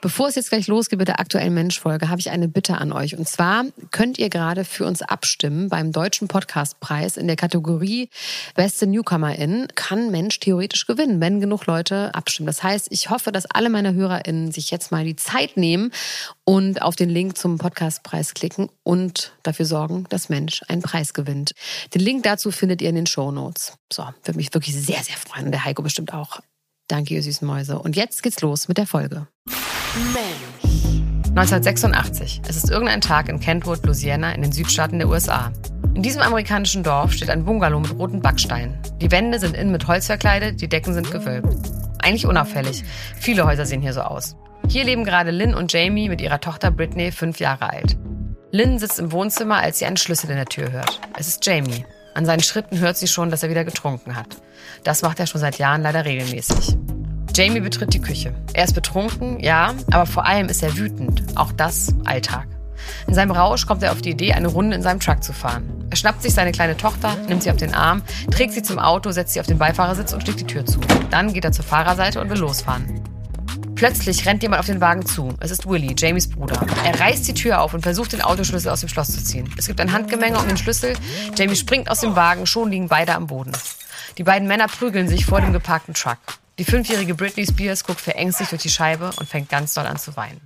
Bevor es jetzt gleich losgeht mit der aktuellen Mensch-Folge, habe ich eine Bitte an euch. Und zwar könnt ihr gerade für uns abstimmen beim Deutschen Podcastpreis in der Kategorie Beste Newcomerin. Kann Mensch theoretisch gewinnen, wenn genug Leute abstimmen. Das heißt, ich hoffe, dass alle meine HörerInnen sich jetzt mal die Zeit nehmen und auf den Link zum Podcastpreis klicken und dafür sorgen, dass Mensch einen Preis gewinnt. Den Link dazu findet ihr in den Show Notes. So, würde mich wirklich sehr, sehr freuen. Und der Heiko bestimmt auch. Danke, ihr süßen Mäuse. Und jetzt geht's los mit der Folge. Mensch. 1986. Es ist irgendein Tag in Kentwood, Louisiana, in den Südstaaten der USA. In diesem amerikanischen Dorf steht ein Bungalow mit roten Backsteinen. Die Wände sind innen mit Holz verkleidet, die Decken sind gewölbt. Eigentlich unauffällig. Viele Häuser sehen hier so aus. Hier leben gerade Lynn und Jamie mit ihrer Tochter Britney, fünf Jahre alt. Lynn sitzt im Wohnzimmer, als sie einen Schlüssel in der Tür hört. Es ist Jamie. An seinen Schritten hört sie schon, dass er wieder getrunken hat. Das macht er schon seit Jahren leider regelmäßig. Jamie betritt die Küche. Er ist betrunken, ja, aber vor allem ist er wütend. Auch das Alltag. In seinem Rausch kommt er auf die Idee, eine Runde in seinem Truck zu fahren. Er schnappt sich seine kleine Tochter, nimmt sie auf den Arm, trägt sie zum Auto, setzt sie auf den Beifahrersitz und schlägt die Tür zu. Dann geht er zur Fahrerseite und will losfahren. Plötzlich rennt jemand auf den Wagen zu. Es ist Willy, Jamies Bruder. Er reißt die Tür auf und versucht, den Autoschlüssel aus dem Schloss zu ziehen. Es gibt ein Handgemenge um den Schlüssel. Jamie springt aus dem Wagen, schon liegen beide am Boden. Die beiden Männer prügeln sich vor dem geparkten Truck. Die fünfjährige Britney Spears guckt verängstigt durch die Scheibe und fängt ganz doll an zu weinen.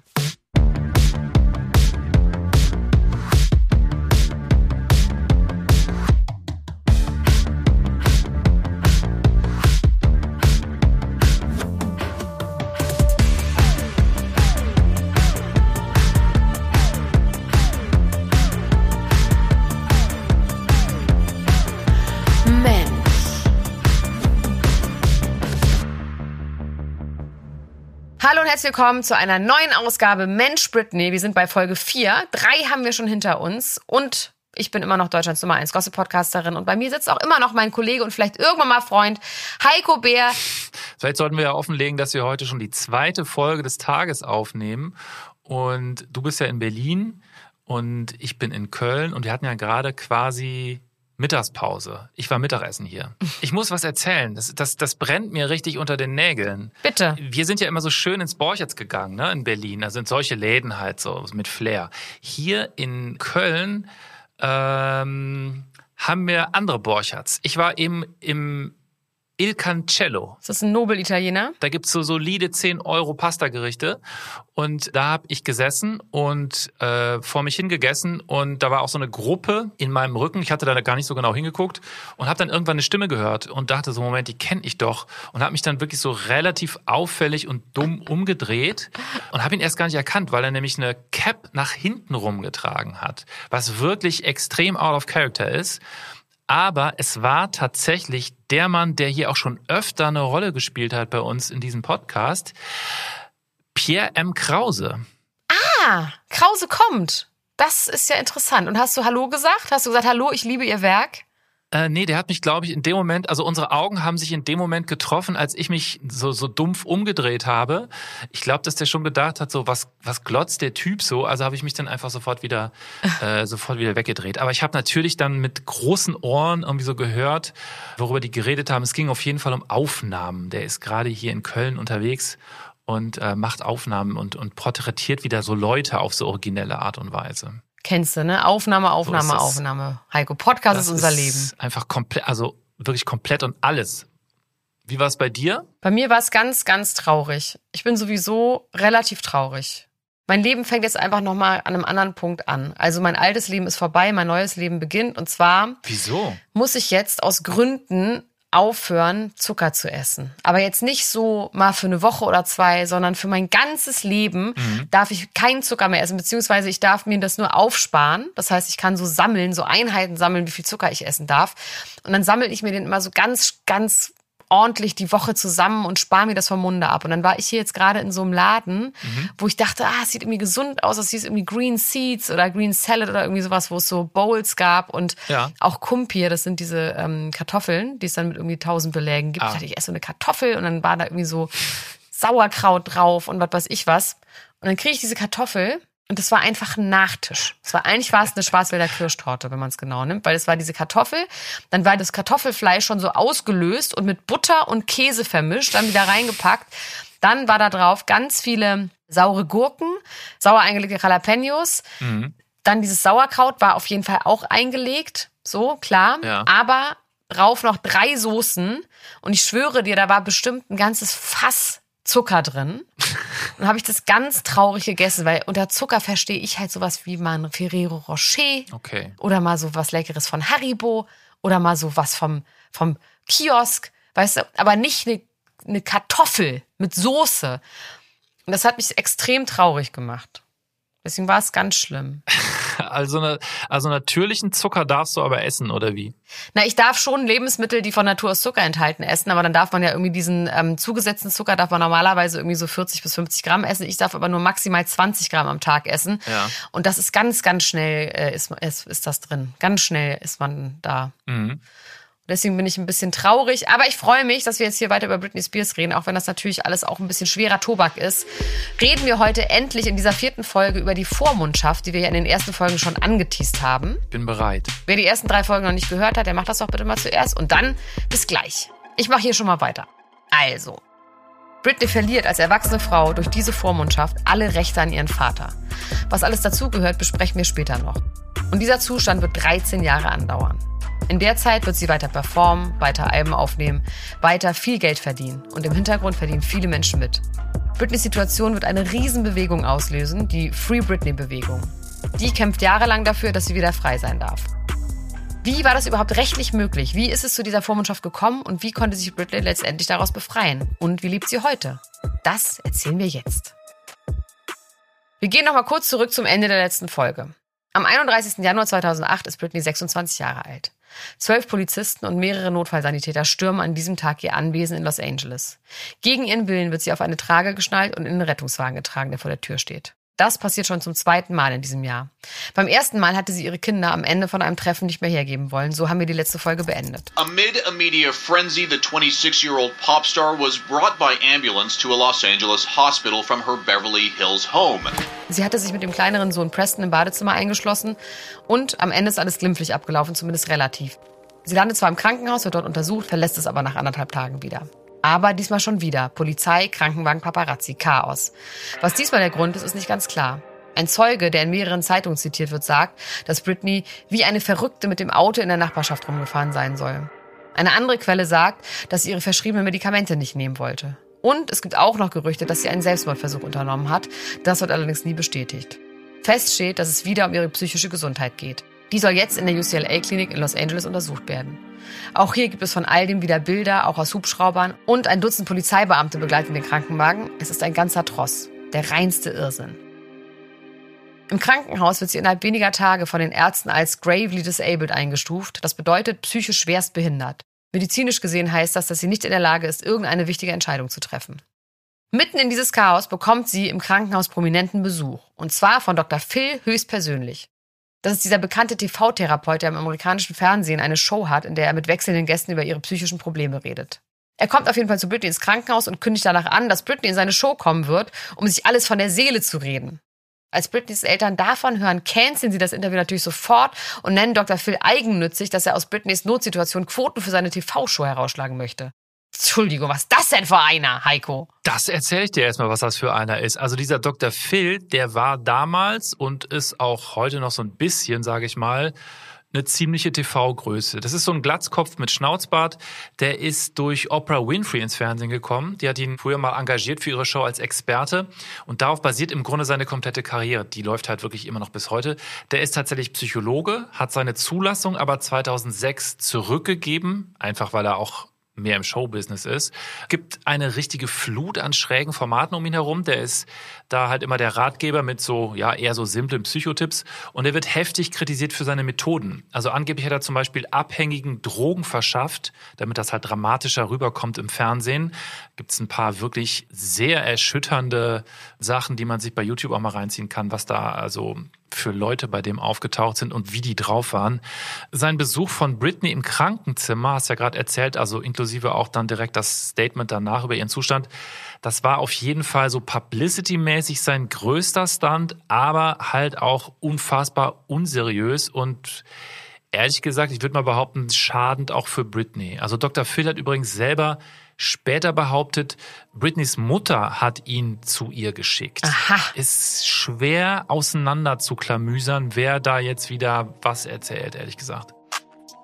Herzlich willkommen zu einer neuen Ausgabe Mensch Britney. Wir sind bei Folge 4. Drei haben wir schon hinter uns und ich bin immer noch Deutschlands Nummer 1 Gossip-Podcasterin und bei mir sitzt auch immer noch mein Kollege und vielleicht irgendwann mal Freund Heiko Bär. Vielleicht sollten wir ja offenlegen, dass wir heute schon die zweite Folge des Tages aufnehmen und du bist ja in Berlin und ich bin in Köln und wir hatten ja gerade quasi Mittagspause. Ich war Mittagessen hier. Ich muss was erzählen. Das, das, das brennt mir richtig unter den Nägeln. Bitte. Wir sind ja immer so schön ins Borchertz gegangen, ne, in Berlin. Da sind solche Läden halt so mit Flair. Hier in Köln ähm, haben wir andere Borchertz. Ich war eben im Il Cancello. Ist das ein Nobel-Italiener? Da gibt's so solide 10 Euro Pasta-Gerichte. Und da habe ich gesessen und äh, vor mich hingegessen. Und da war auch so eine Gruppe in meinem Rücken. Ich hatte da gar nicht so genau hingeguckt und habe dann irgendwann eine Stimme gehört und dachte so, Moment, die kenne ich doch. Und habe mich dann wirklich so relativ auffällig und dumm umgedreht und habe ihn erst gar nicht erkannt, weil er nämlich eine Cap nach hinten rumgetragen hat. Was wirklich extrem out of character ist. Aber es war tatsächlich der Mann, der hier auch schon öfter eine Rolle gespielt hat bei uns in diesem Podcast. Pierre M. Krause. Ah, Krause kommt. Das ist ja interessant. Und hast du Hallo gesagt? Hast du gesagt, Hallo, ich liebe Ihr Werk? Äh, nee, der hat mich, glaube ich, in dem Moment, also unsere Augen haben sich in dem Moment getroffen, als ich mich so, so dumpf umgedreht habe. Ich glaube, dass der schon gedacht hat, so was, was glotzt der Typ so. Also habe ich mich dann einfach sofort wieder, äh, sofort wieder weggedreht. Aber ich habe natürlich dann mit großen Ohren irgendwie so gehört, worüber die geredet haben. Es ging auf jeden Fall um Aufnahmen. Der ist gerade hier in Köln unterwegs und äh, macht Aufnahmen und, und porträtiert wieder so Leute auf so originelle Art und Weise. Kennst du, ne? Aufnahme, Aufnahme, so Aufnahme. Heiko, Podcast ist unser ist Leben. Einfach komplett, also wirklich komplett und alles. Wie war es bei dir? Bei mir war es ganz, ganz traurig. Ich bin sowieso relativ traurig. Mein Leben fängt jetzt einfach nochmal an einem anderen Punkt an. Also mein altes Leben ist vorbei, mein neues Leben beginnt. Und zwar Wieso? muss ich jetzt aus Gründen aufhören, Zucker zu essen. Aber jetzt nicht so mal für eine Woche oder zwei, sondern für mein ganzes Leben mhm. darf ich keinen Zucker mehr essen, beziehungsweise ich darf mir das nur aufsparen. Das heißt, ich kann so sammeln, so Einheiten sammeln, wie viel Zucker ich essen darf. Und dann sammle ich mir den immer so ganz, ganz ordentlich die Woche zusammen und spare mir das vom Munde ab. Und dann war ich hier jetzt gerade in so einem Laden, mhm. wo ich dachte, ah, es sieht irgendwie gesund aus. Es hieß irgendwie Green Seeds oder Green Salad oder irgendwie sowas, wo es so Bowls gab und ja. auch Kumpir, das sind diese ähm, Kartoffeln, die es dann mit irgendwie tausend Belägen gibt. Ah. Ich dachte, ich esse so eine Kartoffel und dann war da irgendwie so Sauerkraut drauf und was weiß ich was. Und dann kriege ich diese Kartoffel und das war einfach ein Nachtisch. Es war eigentlich war es eine Schwarzwälder Kirschtorte, wenn man es genau nimmt, weil es war diese Kartoffel, dann war das Kartoffelfleisch schon so ausgelöst und mit Butter und Käse vermischt, dann wieder reingepackt. Dann war da drauf ganz viele saure Gurken, sauer eingelegte Jalapenos. Mhm. Dann dieses Sauerkraut war auf jeden Fall auch eingelegt. So, klar. Ja. Aber drauf noch drei Soßen. Und ich schwöre dir, da war bestimmt ein ganzes Fass Zucker drin. Und habe ich das ganz traurig gegessen, weil unter Zucker verstehe ich halt sowas wie mal ein Ferrero Rocher Okay. oder mal so was Leckeres von Haribo oder mal so was vom, vom Kiosk, weißt du, aber nicht eine, eine Kartoffel mit Soße. Und das hat mich extrem traurig gemacht. Deswegen war es ganz schlimm. Also, ne, also natürlichen Zucker darfst du aber essen, oder wie? Na, ich darf schon Lebensmittel, die von Natur aus Zucker enthalten, essen, aber dann darf man ja irgendwie diesen ähm, zugesetzten Zucker, darf man normalerweise irgendwie so 40 bis 50 Gramm essen. Ich darf aber nur maximal 20 Gramm am Tag essen. Ja. Und das ist ganz, ganz schnell, äh, ist, ist, ist das drin. Ganz schnell ist man da. Mhm. Deswegen bin ich ein bisschen traurig. Aber ich freue mich, dass wir jetzt hier weiter über Britney Spears reden, auch wenn das natürlich alles auch ein bisschen schwerer Tobak ist. Reden wir heute endlich in dieser vierten Folge über die Vormundschaft, die wir ja in den ersten Folgen schon angeteased haben. Bin bereit. Wer die ersten drei Folgen noch nicht gehört hat, der macht das doch bitte mal zuerst. Und dann bis gleich. Ich mache hier schon mal weiter. Also. Britney verliert als erwachsene Frau durch diese Vormundschaft alle Rechte an ihren Vater. Was alles dazugehört, besprechen wir später noch. Und dieser Zustand wird 13 Jahre andauern. In der Zeit wird sie weiter performen, weiter Alben aufnehmen, weiter viel Geld verdienen. Und im Hintergrund verdienen viele Menschen mit. Britneys Situation wird eine Riesenbewegung auslösen, die Free Britney-Bewegung. Die kämpft jahrelang dafür, dass sie wieder frei sein darf. Wie war das überhaupt rechtlich möglich? Wie ist es zu dieser Vormundschaft gekommen und wie konnte sich Britney letztendlich daraus befreien? Und wie lebt sie heute? Das erzählen wir jetzt. Wir gehen nochmal kurz zurück zum Ende der letzten Folge. Am 31. Januar 2008 ist Britney 26 Jahre alt. Zwölf Polizisten und mehrere Notfallsanitäter stürmen an diesem Tag ihr Anwesen in Los Angeles. Gegen ihren Willen wird sie auf eine Trage geschnallt und in den Rettungswagen getragen, der vor der Tür steht. Das passiert schon zum zweiten Mal in diesem Jahr. Beim ersten Mal hatte sie ihre Kinder am Ende von einem Treffen nicht mehr hergeben wollen. So haben wir die letzte Folge beendet. Amid a media frenzy, the 26 year old pop star was brought by ambulance to a Los Angeles hospital from her Beverly Hills home. Sie hatte sich mit dem kleineren Sohn Preston im Badezimmer eingeschlossen und am Ende ist alles glimpflich abgelaufen, zumindest relativ. Sie landet zwar im Krankenhaus, wird dort untersucht, verlässt es aber nach anderthalb Tagen wieder. Aber diesmal schon wieder. Polizei, Krankenwagen, Paparazzi, Chaos. Was diesmal der Grund ist, ist nicht ganz klar. Ein Zeuge, der in mehreren Zeitungen zitiert wird, sagt, dass Britney wie eine Verrückte mit dem Auto in der Nachbarschaft rumgefahren sein soll. Eine andere Quelle sagt, dass sie ihre verschriebenen Medikamente nicht nehmen wollte. Und es gibt auch noch Gerüchte, dass sie einen Selbstmordversuch unternommen hat. Das wird allerdings nie bestätigt. Fest steht, dass es wieder um ihre psychische Gesundheit geht. Die soll jetzt in der UCLA-Klinik in Los Angeles untersucht werden. Auch hier gibt es von all dem wieder Bilder, auch aus Hubschraubern. Und ein Dutzend Polizeibeamte begleiten den Krankenwagen. Es ist ein ganzer Tross. Der reinste Irrsinn. Im Krankenhaus wird sie innerhalb weniger Tage von den Ärzten als gravely disabled eingestuft. Das bedeutet psychisch schwerst behindert. Medizinisch gesehen heißt das, dass sie nicht in der Lage ist, irgendeine wichtige Entscheidung zu treffen. Mitten in dieses Chaos bekommt sie im Krankenhaus prominenten Besuch. Und zwar von Dr. Phil höchstpersönlich. Das ist dieser bekannte TV-Therapeut, der im amerikanischen Fernsehen eine Show hat, in der er mit wechselnden Gästen über ihre psychischen Probleme redet. Er kommt auf jeden Fall zu Britney ins Krankenhaus und kündigt danach an, dass Britney in seine Show kommen wird, um sich alles von der Seele zu reden. Als Britneys Eltern davon hören, canceln sie das Interview natürlich sofort und nennen Dr. Phil eigennützig, dass er aus Britneys Notsituation Quoten für seine TV-Show herausschlagen möchte. Entschuldigung, was ist das denn für einer, Heiko? Das erzähle ich dir erstmal, was das für einer ist. Also dieser Dr. Phil, der war damals und ist auch heute noch so ein bisschen, sage ich mal, eine ziemliche TV-Größe. Das ist so ein Glatzkopf mit Schnauzbart. Der ist durch Oprah Winfrey ins Fernsehen gekommen. Die hat ihn früher mal engagiert für ihre Show als Experte. Und darauf basiert im Grunde seine komplette Karriere. Die läuft halt wirklich immer noch bis heute. Der ist tatsächlich Psychologe, hat seine Zulassung aber 2006 zurückgegeben, einfach weil er auch mehr im Showbusiness ist, gibt eine richtige Flut an schrägen Formaten um ihn herum. Der ist da halt immer der Ratgeber mit so, ja, eher so simplen Psychotipps und er wird heftig kritisiert für seine Methoden. Also angeblich hat er zum Beispiel Abhängigen Drogen verschafft, damit das halt dramatischer rüberkommt im Fernsehen. Gibt es ein paar wirklich sehr erschütternde Sachen, die man sich bei YouTube auch mal reinziehen kann, was da also für Leute bei dem aufgetaucht sind und wie die drauf waren. Sein Besuch von Britney im Krankenzimmer, hast ja gerade erzählt, also inklusive auch dann direkt das Statement danach über ihren Zustand, das war auf jeden Fall so publicity-mäßig sein größter Stunt, aber halt auch unfassbar unseriös und ehrlich gesagt, ich würde mal behaupten, schadend auch für Britney. Also Dr. Phil hat übrigens selber später behauptet, Britneys Mutter hat ihn zu ihr geschickt. Aha. Ist schwer auseinander zu klamüsern, wer da jetzt wieder was erzählt, ehrlich gesagt.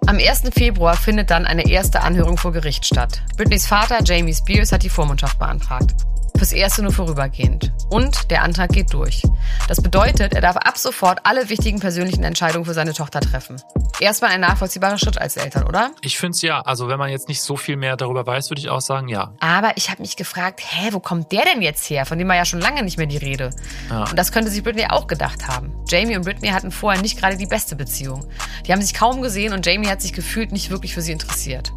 Am 1. Februar findet dann eine erste Anhörung vor Gericht statt. Britneys Vater, Jamie Spears, hat die Vormundschaft beantragt. Fürs Erste nur vorübergehend. Und der Antrag geht durch. Das bedeutet, er darf ab sofort alle wichtigen persönlichen Entscheidungen für seine Tochter treffen. Erstmal ein nachvollziehbarer Schritt als Eltern, oder? Ich finde es ja. Also wenn man jetzt nicht so viel mehr darüber weiß, würde ich auch sagen, ja. Aber ich habe mich gefragt, hä, wo kommt der denn jetzt her? Von dem war ja schon lange nicht mehr die Rede. Ja. Und das könnte sich Britney auch gedacht haben. Jamie und Britney hatten vorher nicht gerade die beste Beziehung. Die haben sich kaum gesehen und Jamie hat sich gefühlt nicht wirklich für sie interessiert.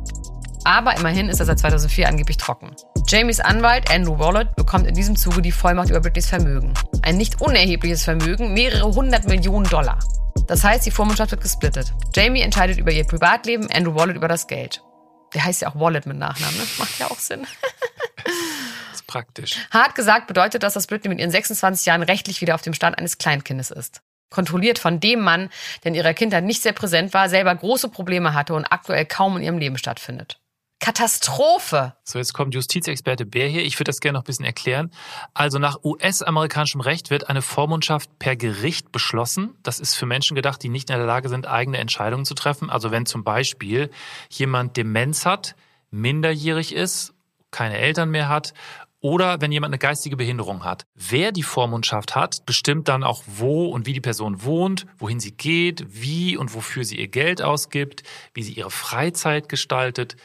Aber immerhin ist er seit 2004 angeblich trocken. Jamies Anwalt Andrew Wallet bekommt in diesem Zuge die Vollmacht über Britneys Vermögen. Ein nicht unerhebliches Vermögen, mehrere hundert Millionen Dollar. Das heißt, die Vormundschaft wird gesplittet. Jamie entscheidet über ihr Privatleben, Andrew Wallet über das Geld. Der heißt ja auch Wallet mit Nachnamen, ne? Macht ja auch Sinn. Das ist praktisch. Hart gesagt bedeutet das, dass Britney mit ihren 26 Jahren rechtlich wieder auf dem Stand eines Kleinkindes ist. Kontrolliert von dem Mann, der in ihrer Kindheit nicht sehr präsent war, selber große Probleme hatte und aktuell kaum in ihrem Leben stattfindet. Katastrophe! So, jetzt kommt Justizexperte Bär hier. Ich würde das gerne noch ein bisschen erklären. Also nach US-amerikanischem Recht wird eine Vormundschaft per Gericht beschlossen. Das ist für Menschen gedacht, die nicht in der Lage sind, eigene Entscheidungen zu treffen. Also wenn zum Beispiel jemand Demenz hat, minderjährig ist, keine Eltern mehr hat oder wenn jemand eine geistige Behinderung hat. Wer die Vormundschaft hat, bestimmt dann auch, wo und wie die Person wohnt, wohin sie geht, wie und wofür sie ihr Geld ausgibt, wie sie ihre Freizeit gestaltet,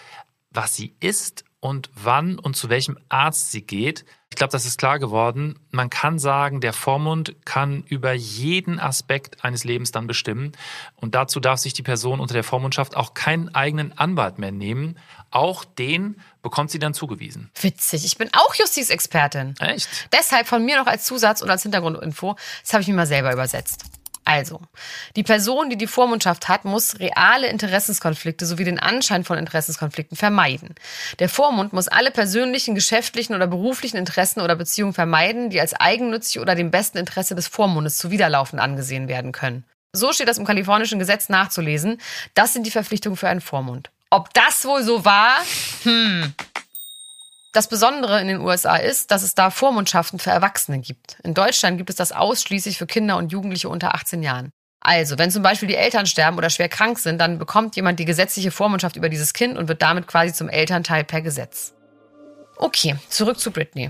was sie isst und wann und zu welchem Arzt sie geht. Ich glaube, das ist klar geworden. Man kann sagen, der Vormund kann über jeden Aspekt eines Lebens dann bestimmen. Und dazu darf sich die Person unter der Vormundschaft auch keinen eigenen Anwalt mehr nehmen. Auch den bekommt sie dann zugewiesen. Witzig, ich bin auch Justizexpertin. Echt? Deshalb von mir noch als Zusatz und als Hintergrundinfo, das habe ich mir mal selber übersetzt. Also, die Person, die die Vormundschaft hat, muss reale Interessenskonflikte sowie den Anschein von Interessenskonflikten vermeiden. Der Vormund muss alle persönlichen, geschäftlichen oder beruflichen Interessen oder Beziehungen vermeiden, die als eigennützig oder dem besten Interesse des Vormundes zuwiderlaufend angesehen werden können. So steht das im kalifornischen Gesetz nachzulesen. Das sind die Verpflichtungen für einen Vormund. Ob das wohl so war? Hm. Das Besondere in den USA ist, dass es da Vormundschaften für Erwachsene gibt. In Deutschland gibt es das ausschließlich für Kinder und Jugendliche unter 18 Jahren. Also, wenn zum Beispiel die Eltern sterben oder schwer krank sind, dann bekommt jemand die gesetzliche Vormundschaft über dieses Kind und wird damit quasi zum Elternteil per Gesetz. Okay, zurück zu Britney.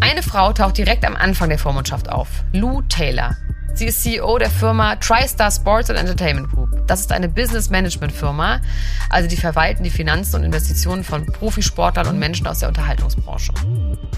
Eine Frau taucht direkt am Anfang der Vormundschaft auf. Lou Taylor. Sie ist CEO der Firma TriStar Sports and Entertainment Group. Das ist eine Business Management Firma, also die verwalten die Finanzen und Investitionen von Profisportlern und Menschen aus der Unterhaltungsbranche.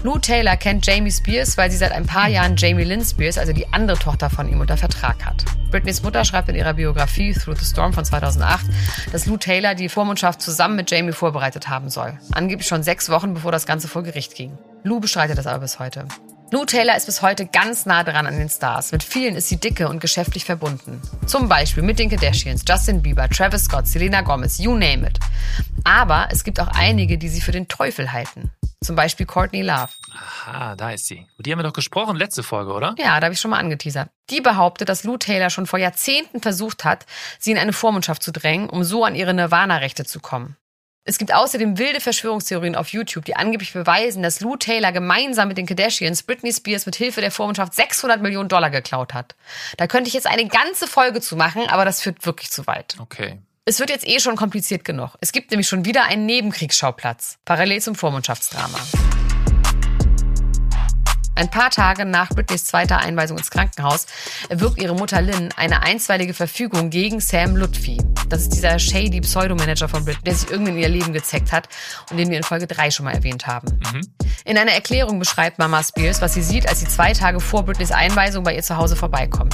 Lou Taylor kennt Jamie Spears, weil sie seit ein paar Jahren Jamie Lynn Spears, also die andere Tochter von ihm, unter Vertrag hat. Britneys Mutter schreibt in ihrer Biografie Through the Storm von 2008, dass Lou Taylor die Vormundschaft zusammen mit Jamie vorbereitet haben soll. Angeblich schon sechs Wochen, bevor das Ganze vor Gericht ging. Lou bestreitet das aber bis heute. Lou Taylor ist bis heute ganz nah dran an den Stars. Mit vielen ist sie dicke und geschäftlich verbunden. Zum Beispiel mit den Kardashians, Justin Bieber, Travis Scott, Selena Gomez, you name it. Aber es gibt auch einige, die sie für den Teufel halten. Zum Beispiel Courtney Love. Aha, da ist sie. Die haben wir doch gesprochen, letzte Folge, oder? Ja, da habe ich schon mal angeteasert. Die behauptet, dass Lou Taylor schon vor Jahrzehnten versucht hat, sie in eine Vormundschaft zu drängen, um so an ihre Nirvana-Rechte zu kommen. Es gibt außerdem wilde Verschwörungstheorien auf YouTube, die angeblich beweisen, dass Lou Taylor gemeinsam mit den Kardashians Britney Spears mit Hilfe der Vormundschaft 600 Millionen Dollar geklaut hat. Da könnte ich jetzt eine ganze Folge zu machen, aber das führt wirklich zu weit. Okay. Es wird jetzt eh schon kompliziert genug. Es gibt nämlich schon wieder einen Nebenkriegsschauplatz, parallel zum Vormundschaftsdrama. Ein paar Tage nach Britneys zweiter Einweisung ins Krankenhaus erwirkt ihre Mutter Lynn eine einstweilige Verfügung gegen Sam Lutfi. Das ist dieser shady Pseudomanager von Britney, der sich irgendwie in ihr Leben gezeckt hat und den wir in Folge 3 schon mal erwähnt haben. In einer Erklärung beschreibt Mama Spears, was sie sieht, als sie zwei Tage vor Britneys Einweisung bei ihr zu Hause vorbeikommt.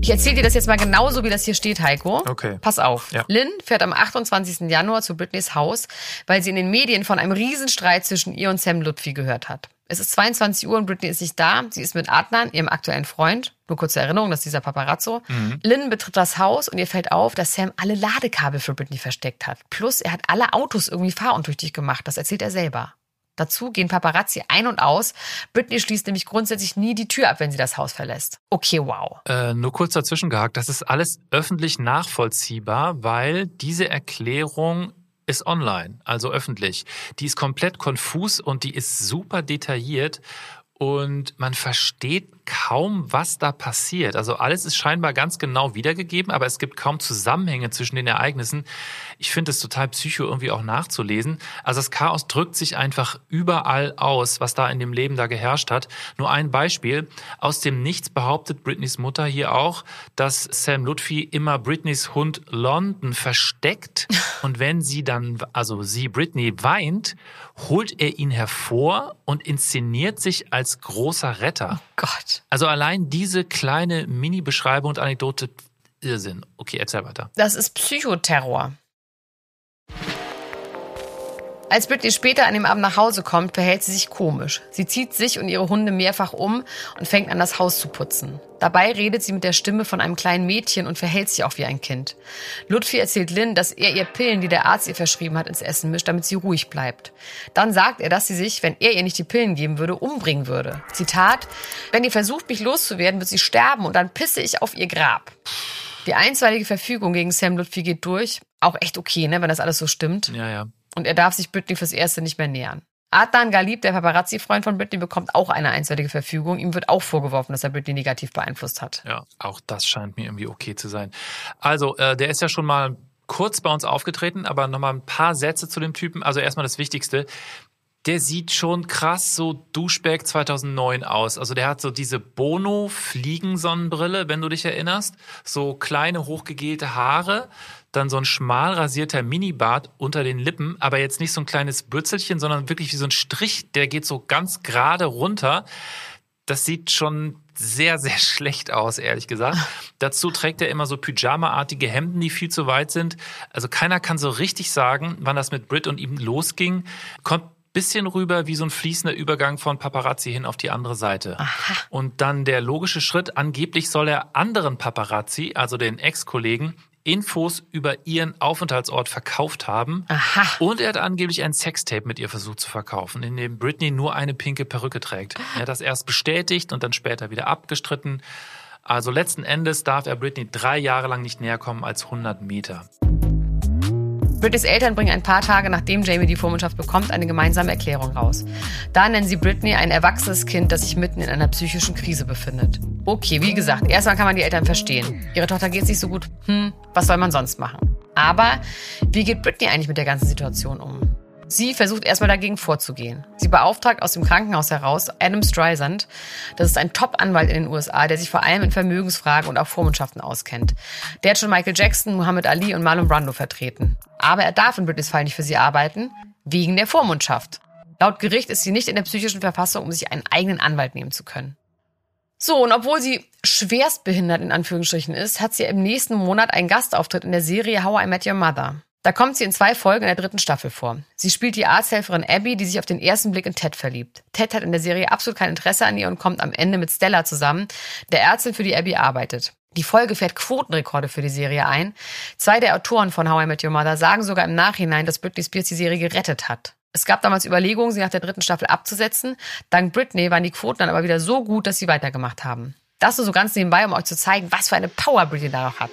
Ich erzähle dir das jetzt mal genauso, wie das hier steht, Heiko. Okay. Pass auf. Ja. Lynn fährt am 28. Januar zu Britneys Haus, weil sie in den Medien von einem Riesenstreit zwischen ihr und Sam Lutfi gehört hat. Es ist 22 Uhr und Britney ist nicht da. Sie ist mit Adnan, ihrem aktuellen Freund. Nur kurze Erinnerung, das ist dieser Paparazzo. Lynn betritt das Haus und ihr fällt auf, dass Sam alle Ladekabel für Britney versteckt hat. Plus, er hat alle Autos irgendwie fahruntüchtig gemacht. Das erzählt er selber. Dazu gehen Paparazzi ein und aus. Britney schließt nämlich grundsätzlich nie die Tür ab, wenn sie das Haus verlässt. Okay, wow. Äh, nur kurz dazwischen gehakt. Das ist alles öffentlich nachvollziehbar, weil diese Erklärung ist online, also öffentlich. Die ist komplett konfus und die ist super detailliert und man versteht kaum, was da passiert. Also alles ist scheinbar ganz genau wiedergegeben, aber es gibt kaum Zusammenhänge zwischen den Ereignissen. Ich finde es total psycho irgendwie auch nachzulesen. Also das Chaos drückt sich einfach überall aus, was da in dem Leben da geherrscht hat. Nur ein Beispiel. Aus dem Nichts behauptet Britneys Mutter hier auch, dass Sam Lutfi immer Britneys Hund London versteckt und wenn sie dann, also sie Britney weint, holt er ihn hervor und inszeniert sich als großer Retter. Oh Gott. Also allein diese kleine Mini-Beschreibung und Anekdote, Irrsinn. Okay, erzähl weiter. Das ist Psychoterror. Als Britney später an dem Abend nach Hause kommt, verhält sie sich komisch. Sie zieht sich und ihre Hunde mehrfach um und fängt an, das Haus zu putzen. Dabei redet sie mit der Stimme von einem kleinen Mädchen und verhält sich auch wie ein Kind. Ludwig erzählt Lynn, dass er ihr Pillen, die der Arzt ihr verschrieben hat, ins Essen mischt, damit sie ruhig bleibt. Dann sagt er, dass sie sich, wenn er ihr nicht die Pillen geben würde, umbringen würde. Zitat, wenn ihr versucht, mich loszuwerden, wird sie sterben und dann pisse ich auf ihr Grab. Die einstweilige Verfügung gegen Sam Ludwig geht durch. Auch echt okay, ne, wenn das alles so stimmt. Ja, ja. Und er darf sich Britney fürs Erste nicht mehr nähern. Adnan Galib, der Paparazzi-Freund von Britney, bekommt auch eine einseitige Verfügung. Ihm wird auch vorgeworfen, dass er Britney negativ beeinflusst hat. Ja, auch das scheint mir irgendwie okay zu sein. Also, äh, der ist ja schon mal kurz bei uns aufgetreten, aber nochmal ein paar Sätze zu dem Typen. Also erstmal das Wichtigste. Der sieht schon krass so Duschberg 2009 aus. Also der hat so diese Bono-Fliegensonnenbrille, wenn du dich erinnerst. So kleine, hochgegelte Haare, dann so ein schmal rasierter Minibart unter den Lippen, aber jetzt nicht so ein kleines Bützelchen, sondern wirklich wie so ein Strich, der geht so ganz gerade runter. Das sieht schon sehr, sehr schlecht aus, ehrlich gesagt. Dazu trägt er immer so Pyjama-artige Hemden, die viel zu weit sind. Also keiner kann so richtig sagen, wann das mit Brit und ihm losging. Kommt bisschen rüber wie so ein fließender Übergang von Paparazzi hin auf die andere Seite. Aha. Und dann der logische Schritt, angeblich soll er anderen Paparazzi, also den Ex-Kollegen, Infos über ihren Aufenthaltsort verkauft haben. Aha. Und er hat angeblich ein Sextape mit ihr versucht zu verkaufen, in dem Britney nur eine pinke Perücke trägt. Er hat das erst bestätigt und dann später wieder abgestritten. Also letzten Endes darf er Britney drei Jahre lang nicht näher kommen als 100 Meter. Britneys Eltern bringen ein paar Tage nachdem Jamie die Vormundschaft bekommt, eine gemeinsame Erklärung raus. Da nennen sie Britney ein erwachsenes Kind, das sich mitten in einer psychischen Krise befindet. Okay, wie gesagt, erstmal kann man die Eltern verstehen. Ihre Tochter geht sich so gut, hm, was soll man sonst machen? Aber wie geht Britney eigentlich mit der ganzen Situation um? Sie versucht erstmal dagegen vorzugehen. Sie beauftragt aus dem Krankenhaus heraus Adam Streisand. Das ist ein Top-Anwalt in den USA, der sich vor allem in Vermögensfragen und auch Vormundschaften auskennt. Der hat schon Michael Jackson, Muhammad Ali und Marlon Brando vertreten. Aber er darf in Britneys Fall nicht für sie arbeiten, wegen der Vormundschaft. Laut Gericht ist sie nicht in der psychischen Verfassung, um sich einen eigenen Anwalt nehmen zu können. So, und obwohl sie schwerstbehindert in Anführungsstrichen ist, hat sie im nächsten Monat einen Gastauftritt in der Serie How I Met Your Mother. Da kommt sie in zwei Folgen in der dritten Staffel vor. Sie spielt die Arzthelferin Abby, die sich auf den ersten Blick in Ted verliebt. Ted hat in der Serie absolut kein Interesse an ihr und kommt am Ende mit Stella zusammen, der Ärztin, für die Abby arbeitet. Die Folge fährt Quotenrekorde für die Serie ein. Zwei der Autoren von How I Met Your Mother sagen sogar im Nachhinein, dass Britney Spears die Serie gerettet hat. Es gab damals Überlegungen, sie nach der dritten Staffel abzusetzen. Dank Britney waren die Quoten dann aber wieder so gut, dass sie weitergemacht haben. Das nur so ganz nebenbei, um euch zu zeigen, was für eine Power Britney da noch hat.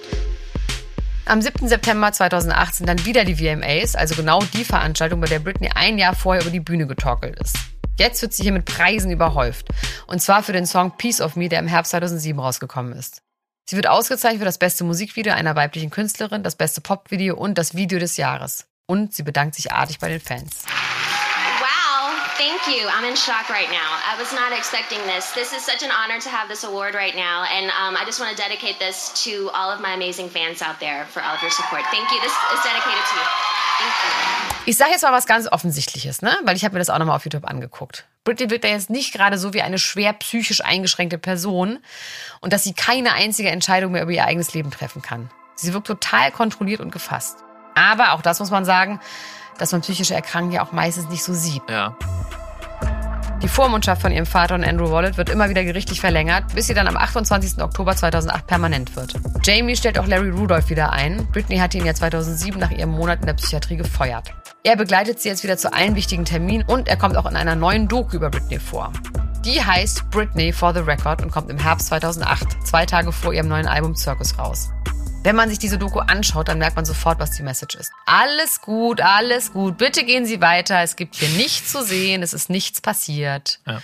Am 7. September 2018 dann wieder die VMAs, also genau die Veranstaltung, bei der Britney ein Jahr vorher über die Bühne getorkelt ist. Jetzt wird sie hier mit Preisen überhäuft. Und zwar für den Song Piece of Me, der im Herbst 2007 rausgekommen ist. Sie wird ausgezeichnet für das beste Musikvideo einer weiblichen Künstlerin, das beste Popvideo und das Video des Jahres. Und sie bedankt sich artig bei den Fans. Thank you. I'm in shock right now. I was not expecting this. This is such an honor to have this award right now. And um, I just want to dedicate this to all of my amazing fans out there for all of your support. Thank you. This is dedicated to you. Ich sage jetzt mal was ganz Offensichtliches, ne? weil ich habe mir das auch nochmal auf YouTube angeguckt. Britney wirkt da jetzt nicht gerade so wie eine schwer psychisch eingeschränkte Person und dass sie keine einzige Entscheidung mehr über ihr eigenes Leben treffen kann. Sie wirkt total kontrolliert und gefasst. Aber auch das muss man sagen, dass man psychische Erkrankungen ja auch meistens nicht so sieht. Ja. Die Vormundschaft von ihrem Vater und Andrew Wallet wird immer wieder gerichtlich verlängert, bis sie dann am 28. Oktober 2008 permanent wird. Jamie stellt auch Larry Rudolph wieder ein. Britney hatte ihn ja 2007 nach ihrem Monat in der Psychiatrie gefeuert. Er begleitet sie jetzt wieder zu allen wichtigen Terminen und er kommt auch in einer neuen Doku über Britney vor. Die heißt Britney for the Record und kommt im Herbst 2008, zwei Tage vor ihrem neuen Album Circus raus. Wenn man sich diese Doku anschaut, dann merkt man sofort, was die Message ist. Alles gut, alles gut. Bitte gehen Sie weiter. Es gibt hier nichts zu sehen. Es ist nichts passiert. Ja.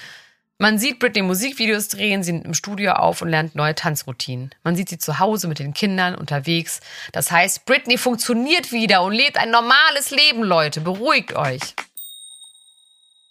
Man sieht Britney Musikvideos drehen, sie nimmt im Studio auf und lernt neue Tanzroutinen. Man sieht sie zu Hause mit den Kindern unterwegs. Das heißt, Britney funktioniert wieder und lebt ein normales Leben, Leute. Beruhigt euch.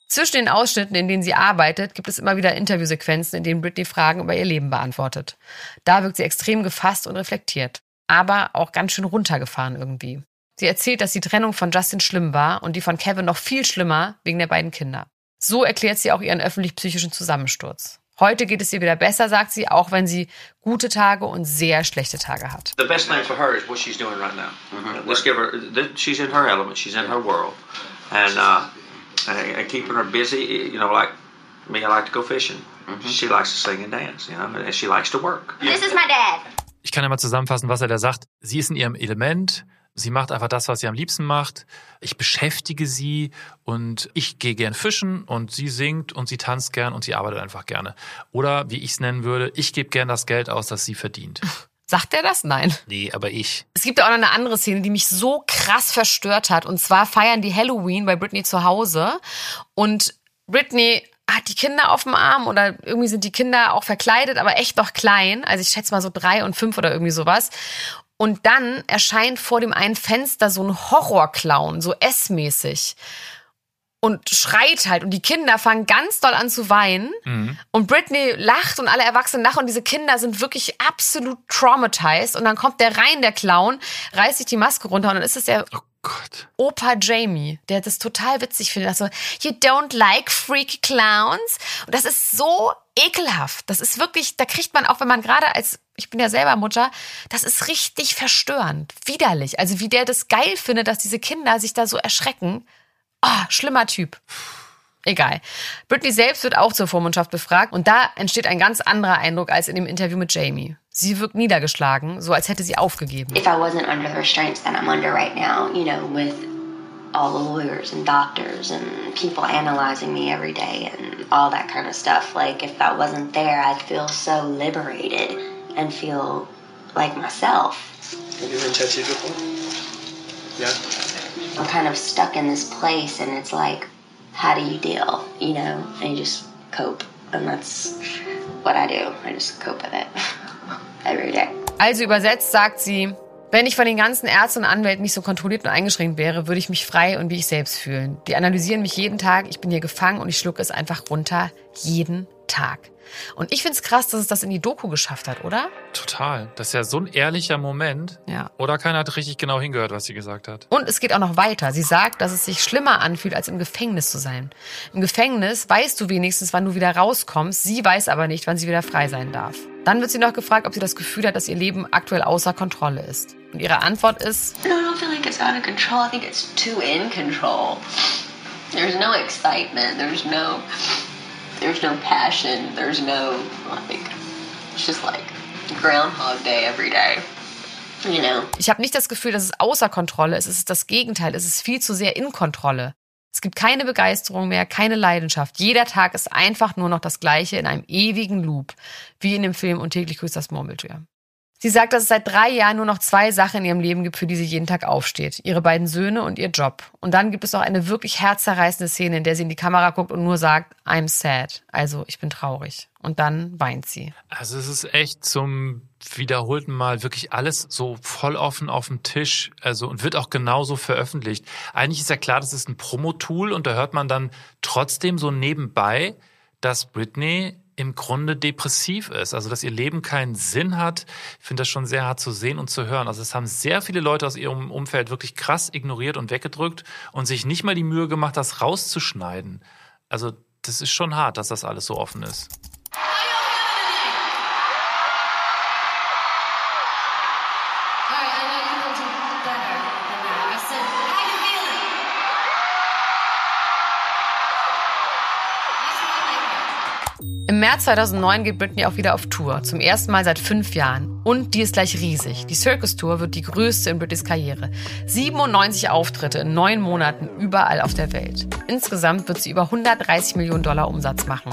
Zwischen den Ausschnitten, in denen sie arbeitet, gibt es immer wieder Interviewsequenzen, in denen Britney Fragen über ihr Leben beantwortet. Da wirkt sie extrem gefasst und reflektiert, aber auch ganz schön runtergefahren irgendwie. Sie erzählt, dass die Trennung von Justin schlimm war und die von Kevin noch viel schlimmer wegen der beiden Kinder. So erklärt sie auch ihren öffentlich-psychischen Zusammensturz. Heute geht es ihr wieder besser, sagt sie, auch wenn sie gute Tage und sehr schlechte Tage hat. The best thing for her is what she's doing right now. Mm-hmm. Let's give her. She's in her element. She's in her world, and uh, and keeping her busy. You know, like me, I like to go fishing. Mm-hmm. She likes to sing and dance. You know, and she likes to work. This is my dad. Ich kann ja mal zusammenfassen, was er da sagt. Sie ist in ihrem Element. Sie macht einfach das, was sie am liebsten macht. Ich beschäftige sie und ich gehe gern fischen und sie singt und sie tanzt gern und sie arbeitet einfach gerne. Oder wie ich es nennen würde, ich gebe gern das Geld aus, das sie verdient. Sagt er das? Nein. Nee, aber ich. Es gibt auch noch eine andere Szene, die mich so krass verstört hat. Und zwar feiern die Halloween bei Britney zu Hause. Und Britney hat die Kinder auf dem Arm oder irgendwie sind die Kinder auch verkleidet, aber echt noch klein. Also ich schätze mal so drei und fünf oder irgendwie sowas. Und dann erscheint vor dem einen Fenster so ein Horrorclown, so S-mäßig. Und schreit halt. Und die Kinder fangen ganz doll an zu weinen. Mhm. Und Britney lacht und alle Erwachsenen lachen. Und diese Kinder sind wirklich absolut traumatized. Und dann kommt der rein, der Clown, reißt sich die Maske runter. Und dann ist es der oh Gott. Opa Jamie, der das total witzig findet. Also, you don't like freak clowns. Und das ist so ekelhaft. Das ist wirklich, da kriegt man auch, wenn man gerade als, ich bin ja selber Mutter, das ist richtig verstörend, widerlich. Also wie der das geil findet, dass diese Kinder sich da so erschrecken. Oh, schlimmer Typ. Egal. Britney selbst wird auch zur Vormundschaft befragt und da entsteht ein ganz anderer Eindruck als in dem Interview mit Jamie. Sie wirkt niedergeschlagen, so als hätte sie aufgegeben. If I wasn't under the restraints that I'm under right now, you know, with all the lawyers and doctors and people analyzing me every day and all that kind of stuff, like if that wasn't there, I'd feel so liberated and feel like myself. Have you been tattooed before? Yeah. I'm kind of stuck in this place and it's like how do you deal, you know, and you just cope. And that's what I do. I just cope with it every day. Also übersetzt sagt sie, wenn ich von den ganzen Ärzten und Anwälten nicht so kontrolliert und eingeschränkt wäre, würde ich mich frei und wie ich selbst fühlen. Die analysieren mich jeden Tag, ich bin hier gefangen und ich schlucke es einfach runter. Jeden Tag. Und ich finde es krass, dass es das in die Doku geschafft hat, oder? Total. Das ist ja so ein ehrlicher Moment. Ja. Oder keiner hat richtig genau hingehört, was sie gesagt hat. Und es geht auch noch weiter. Sie sagt, dass es sich schlimmer anfühlt, als im Gefängnis zu sein. Im Gefängnis weißt du wenigstens, wann du wieder rauskommst. Sie weiß aber nicht, wann sie wieder frei sein darf. Dann wird sie noch gefragt, ob sie das Gefühl hat, dass ihr Leben aktuell außer Kontrolle ist. Und ihre Antwort ist: No, I don't feel like it's out of control. I think it's too in control. There's no excitement. There's no There's no passion. There's no like. It's just like Groundhog Day every day. You know. Ich habe nicht das Gefühl, dass es außer Kontrolle ist. Es ist das Gegenteil. Es ist viel zu sehr in Kontrolle. Es gibt keine Begeisterung mehr, keine Leidenschaft. Jeder Tag ist einfach nur noch das Gleiche in einem ewigen Loop, wie in dem Film Und täglich grüßt das Murmeltier. Sie sagt, dass es seit drei Jahren nur noch zwei Sachen in ihrem Leben gibt, für die sie jeden Tag aufsteht. Ihre beiden Söhne und ihr Job. Und dann gibt es auch eine wirklich herzzerreißende Szene, in der sie in die Kamera guckt und nur sagt, I'm sad. Also ich bin traurig. Und dann weint sie. Also es ist echt zum wiederholten Mal wirklich alles so voll offen auf dem Tisch. Also und wird auch genauso veröffentlicht. Eigentlich ist ja klar, das ist ein Promo-Tool und da hört man dann trotzdem so nebenbei, dass Britney im Grunde depressiv ist, also dass ihr Leben keinen Sinn hat. Ich finde das schon sehr hart zu sehen und zu hören. Also es haben sehr viele Leute aus ihrem Umfeld wirklich krass ignoriert und weggedrückt und sich nicht mal die Mühe gemacht, das rauszuschneiden. Also das ist schon hart, dass das alles so offen ist. März 2009 geht Britney auch wieder auf Tour, zum ersten Mal seit fünf Jahren. Und die ist gleich riesig. Die Circus Tour wird die größte in Britneys Karriere. 97 Auftritte in neun Monaten überall auf der Welt. Insgesamt wird sie über 130 Millionen Dollar Umsatz machen.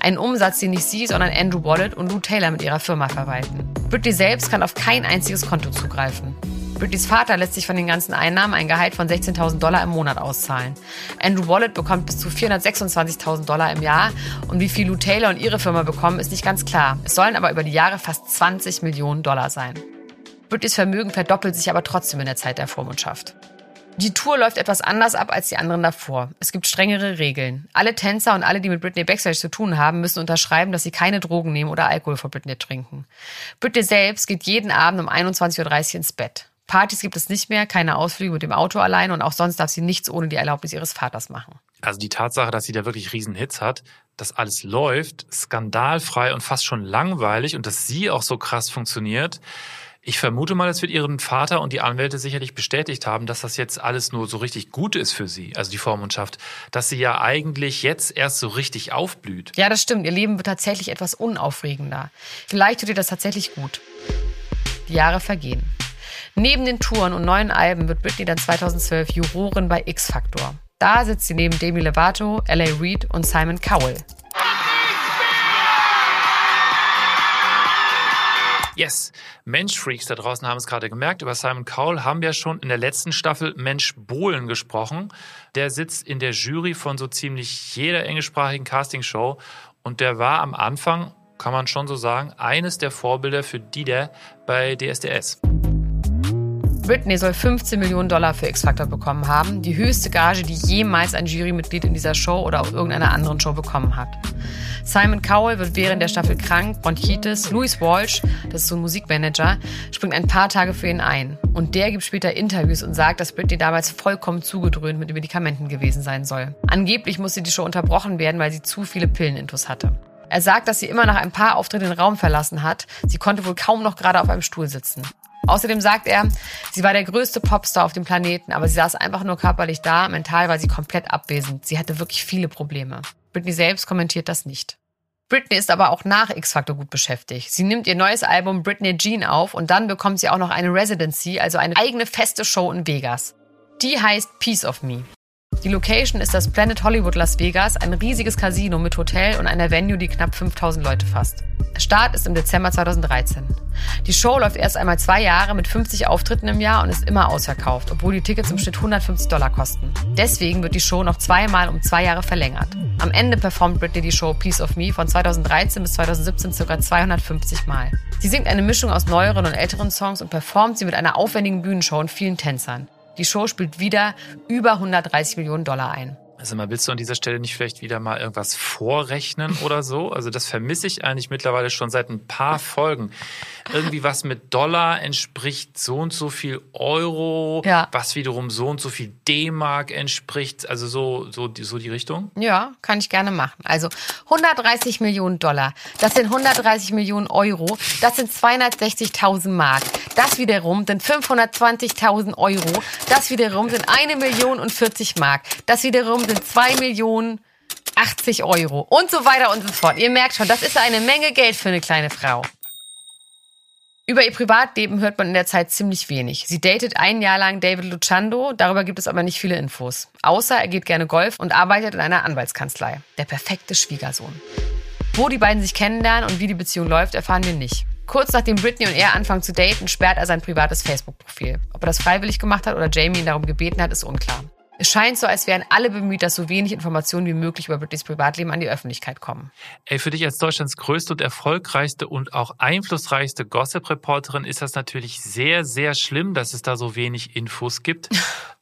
Einen Umsatz, den nicht sie, sondern Andrew Wallet und Lou Taylor mit ihrer Firma verwalten. Britney selbst kann auf kein einziges Konto zugreifen. Britneys Vater lässt sich von den ganzen Einnahmen ein Gehalt von 16.000 Dollar im Monat auszahlen. Andrew Wallet bekommt bis zu 426.000 Dollar im Jahr und wie viel Lou Taylor und ihre Firma bekommen, ist nicht ganz klar. Es sollen aber über die Jahre fast 20 Millionen Dollar sein. Britneys Vermögen verdoppelt sich aber trotzdem in der Zeit der Vormundschaft. Die Tour läuft etwas anders ab als die anderen davor. Es gibt strengere Regeln. Alle Tänzer und alle, die mit Britney Backstage zu tun haben, müssen unterschreiben, dass sie keine Drogen nehmen oder Alkohol vor Britney trinken. Britney selbst geht jeden Abend um 21.30 Uhr ins Bett. Partys gibt es nicht mehr, keine Ausflüge mit dem Auto allein und auch sonst darf sie nichts ohne die Erlaubnis ihres Vaters machen. Also die Tatsache, dass sie da wirklich riesen Hits hat, dass alles läuft, skandalfrei und fast schon langweilig und dass sie auch so krass funktioniert. Ich vermute mal, es wird ihren Vater und die Anwälte sicherlich bestätigt haben, dass das jetzt alles nur so richtig gut ist für sie, also die Vormundschaft, dass sie ja eigentlich jetzt erst so richtig aufblüht. Ja, das stimmt. Ihr Leben wird tatsächlich etwas unaufregender. Vielleicht tut ihr das tatsächlich gut. Die Jahre vergehen. Neben den Touren und neuen Alben wird Britney dann 2012 Jurorin bei X Factor. Da sitzt sie neben Demi Lovato, L.A. Reid und Simon Cowell. Yes, Mensch-Freaks da draußen haben es gerade gemerkt. Über Simon Cowell haben wir schon in der letzten Staffel Mensch Bohlen gesprochen. Der sitzt in der Jury von so ziemlich jeder englischsprachigen Castingshow und der war am Anfang, kann man schon so sagen, eines der Vorbilder für Dieter bei DSDS. Britney soll 15 Millionen Dollar für X-Factor bekommen haben, die höchste Gage, die jemals ein Jurymitglied in dieser Show oder auf irgendeiner anderen Show bekommen hat. Simon Cowell wird während der Staffel krank, Bronchitis. Louis Walsh, das ist so ein Musikmanager, springt ein paar Tage für ihn ein. Und der gibt später Interviews und sagt, dass Britney damals vollkommen zugedröhnt mit den Medikamenten gewesen sein soll. Angeblich musste die Show unterbrochen werden, weil sie zu viele Pillenintus hatte. Er sagt, dass sie immer nach ein paar Auftritten den Raum verlassen hat. Sie konnte wohl kaum noch gerade auf einem Stuhl sitzen. Außerdem sagt er, sie war der größte Popstar auf dem Planeten, aber sie saß einfach nur körperlich da, mental war sie komplett abwesend. Sie hatte wirklich viele Probleme. Britney selbst kommentiert das nicht. Britney ist aber auch nach X-Factor gut beschäftigt. Sie nimmt ihr neues Album Britney Jean auf und dann bekommt sie auch noch eine Residency, also eine eigene feste Show in Vegas. Die heißt Piece of Me. Die Location ist das Planet Hollywood Las Vegas, ein riesiges Casino mit Hotel und einer Venue, die knapp 5000 Leute fasst. Start ist im Dezember 2013. Die Show läuft erst einmal zwei Jahre mit 50 Auftritten im Jahr und ist immer ausverkauft, obwohl die Tickets im Schnitt 150 Dollar kosten. Deswegen wird die Show noch zweimal um zwei Jahre verlängert. Am Ende performt Britney die Show Piece of Me von 2013 bis 2017 ca. 250 Mal. Sie singt eine Mischung aus neueren und älteren Songs und performt sie mit einer aufwendigen Bühnenshow und vielen Tänzern. Die Show spielt wieder über 130 Millionen Dollar ein. Also mal, willst du an dieser Stelle nicht vielleicht wieder mal irgendwas vorrechnen oder so? Also das vermisse ich eigentlich mittlerweile schon seit ein paar Folgen. Irgendwie was mit Dollar entspricht so und so viel Euro, ja. was wiederum so und so viel D-Mark entspricht. Also so, so, so die Richtung? Ja, kann ich gerne machen. Also 130 Millionen Dollar, das sind 130 Millionen Euro, das sind 260.000 Mark. Das wiederum sind 520.000 Euro, das wiederum sind eine Million und 40 Mark. Das wiederum sind 2 Millionen 80 Euro und so weiter und so fort. Ihr merkt schon, das ist eine Menge Geld für eine kleine Frau. Über ihr Privatleben hört man in der Zeit ziemlich wenig. Sie datet ein Jahr lang David Luciando, darüber gibt es aber nicht viele Infos. Außer er geht gerne Golf und arbeitet in einer Anwaltskanzlei. Der perfekte Schwiegersohn. Wo die beiden sich kennenlernen und wie die Beziehung läuft, erfahren wir nicht. Kurz nachdem Britney und er anfangen zu daten, sperrt er sein privates Facebook-Profil. Ob er das freiwillig gemacht hat oder Jamie ihn darum gebeten hat, ist unklar. Es scheint so, als wären alle bemüht, dass so wenig Informationen wie möglich über Britneys Privatleben an die Öffentlichkeit kommen. Ey, für dich als Deutschlands größte und erfolgreichste und auch einflussreichste Gossip-Reporterin ist das natürlich sehr, sehr schlimm, dass es da so wenig Infos gibt.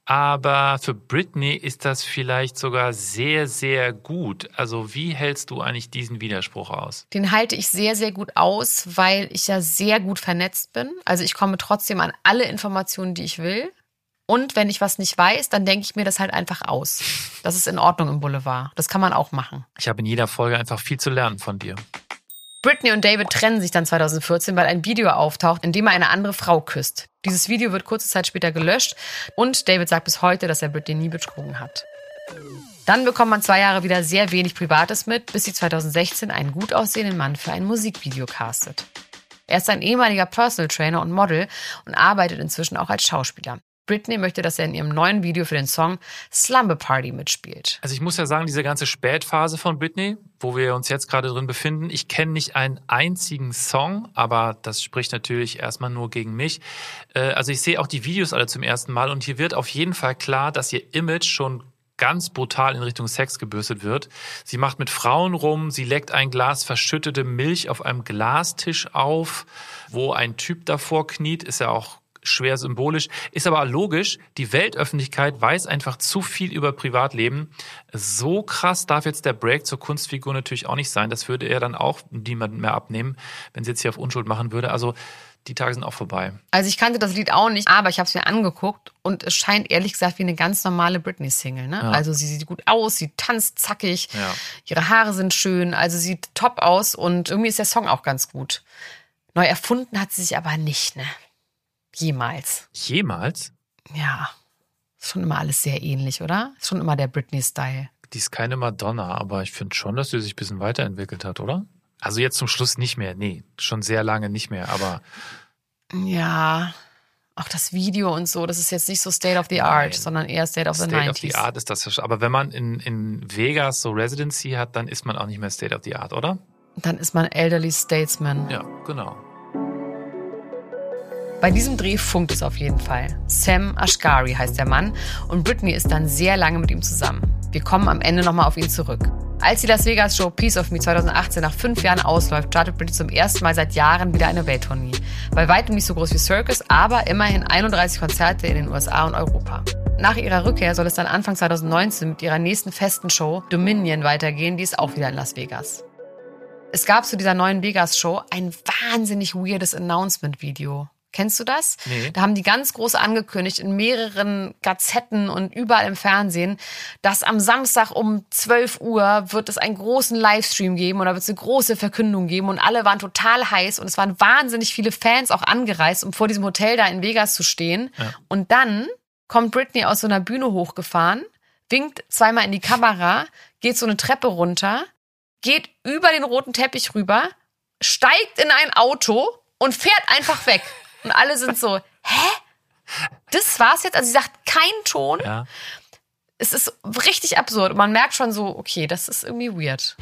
Aber für Britney ist das vielleicht sogar sehr, sehr gut. Also wie hältst du eigentlich diesen Widerspruch aus? Den halte ich sehr, sehr gut aus, weil ich ja sehr gut vernetzt bin. Also ich komme trotzdem an alle Informationen, die ich will. Und wenn ich was nicht weiß, dann denke ich mir das halt einfach aus. Das ist in Ordnung im Boulevard. Das kann man auch machen. Ich habe in jeder Folge einfach viel zu lernen von dir. Britney und David trennen sich dann 2014, weil ein Video auftaucht, in dem er eine andere Frau küsst. Dieses Video wird kurze Zeit später gelöscht und David sagt bis heute, dass er Britney nie betrogen hat. Dann bekommt man zwei Jahre wieder sehr wenig Privates mit, bis sie 2016 einen gut aussehenden Mann für ein Musikvideo castet. Er ist ein ehemaliger Personal Trainer und Model und arbeitet inzwischen auch als Schauspieler. Britney möchte, dass er in ihrem neuen Video für den Song Slumber Party mitspielt. Also ich muss ja sagen, diese ganze Spätphase von Britney, wo wir uns jetzt gerade drin befinden, ich kenne nicht einen einzigen Song, aber das spricht natürlich erstmal nur gegen mich. Äh, also ich sehe auch die Videos alle zum ersten Mal und hier wird auf jeden Fall klar, dass ihr Image schon ganz brutal in Richtung Sex gebürstet wird. Sie macht mit Frauen rum, sie leckt ein Glas verschüttete Milch auf einem Glastisch auf, wo ein Typ davor kniet, ist ja auch schwer symbolisch, ist aber logisch. Die Weltöffentlichkeit weiß einfach zu viel über Privatleben. So krass darf jetzt der Break zur Kunstfigur natürlich auch nicht sein. Das würde er dann auch niemand mehr abnehmen, wenn sie jetzt hier auf Unschuld machen würde. Also die Tage sind auch vorbei. Also ich kannte das Lied auch nicht, aber ich habe es mir angeguckt und es scheint ehrlich gesagt wie eine ganz normale Britney-Single. Ne? Ja. Also sie sieht gut aus, sie tanzt zackig, ja. ihre Haare sind schön, also sieht top aus und irgendwie ist der Song auch ganz gut. Neu erfunden hat sie sich aber nicht, ne? Jemals. Jemals? Ja. Ist schon immer alles sehr ähnlich, oder? Ist schon immer der Britney-Style. Die ist keine Madonna, aber ich finde schon, dass sie sich ein bisschen weiterentwickelt hat, oder? Also jetzt zum Schluss nicht mehr. Nee, schon sehr lange nicht mehr, aber. Ja. Auch das Video und so, das ist jetzt nicht so State of the Art, Nein. sondern eher State of the State 90s. State of the Art ist das. Aber wenn man in, in Vegas so Residency hat, dann ist man auch nicht mehr State of the Art, oder? Dann ist man Elderly Statesman. Ja, genau. Bei diesem Dreh funkt es auf jeden Fall. Sam Ashgari heißt der Mann und Britney ist dann sehr lange mit ihm zusammen. Wir kommen am Ende nochmal auf ihn zurück. Als die Las Vegas Show Piece of Me 2018 nach fünf Jahren ausläuft, startet Britney zum ersten Mal seit Jahren wieder eine Welttournee. Bei weitem nicht so groß wie Circus, aber immerhin 31 Konzerte in den USA und Europa. Nach ihrer Rückkehr soll es dann Anfang 2019 mit ihrer nächsten festen Show Dominion weitergehen, die ist auch wieder in Las Vegas. Es gab zu dieser neuen Vegas-Show ein wahnsinnig weirdes Announcement-Video. Kennst du das? Nee. Da haben die ganz groß angekündigt in mehreren Gazetten und überall im Fernsehen, dass am Samstag um 12 Uhr wird es einen großen Livestream geben oder wird es eine große Verkündung geben und alle waren total heiß und es waren wahnsinnig viele Fans auch angereist, um vor diesem Hotel da in Vegas zu stehen. Ja. Und dann kommt Britney aus so einer Bühne hochgefahren, winkt zweimal in die Kamera, geht so eine Treppe runter, geht über den roten Teppich rüber, steigt in ein Auto und fährt einfach weg. Und alle sind so, hä? Das war's jetzt? Also sie sagt keinen Ton. Ja. Es ist richtig absurd. Und man merkt schon so, okay, das ist irgendwie weird.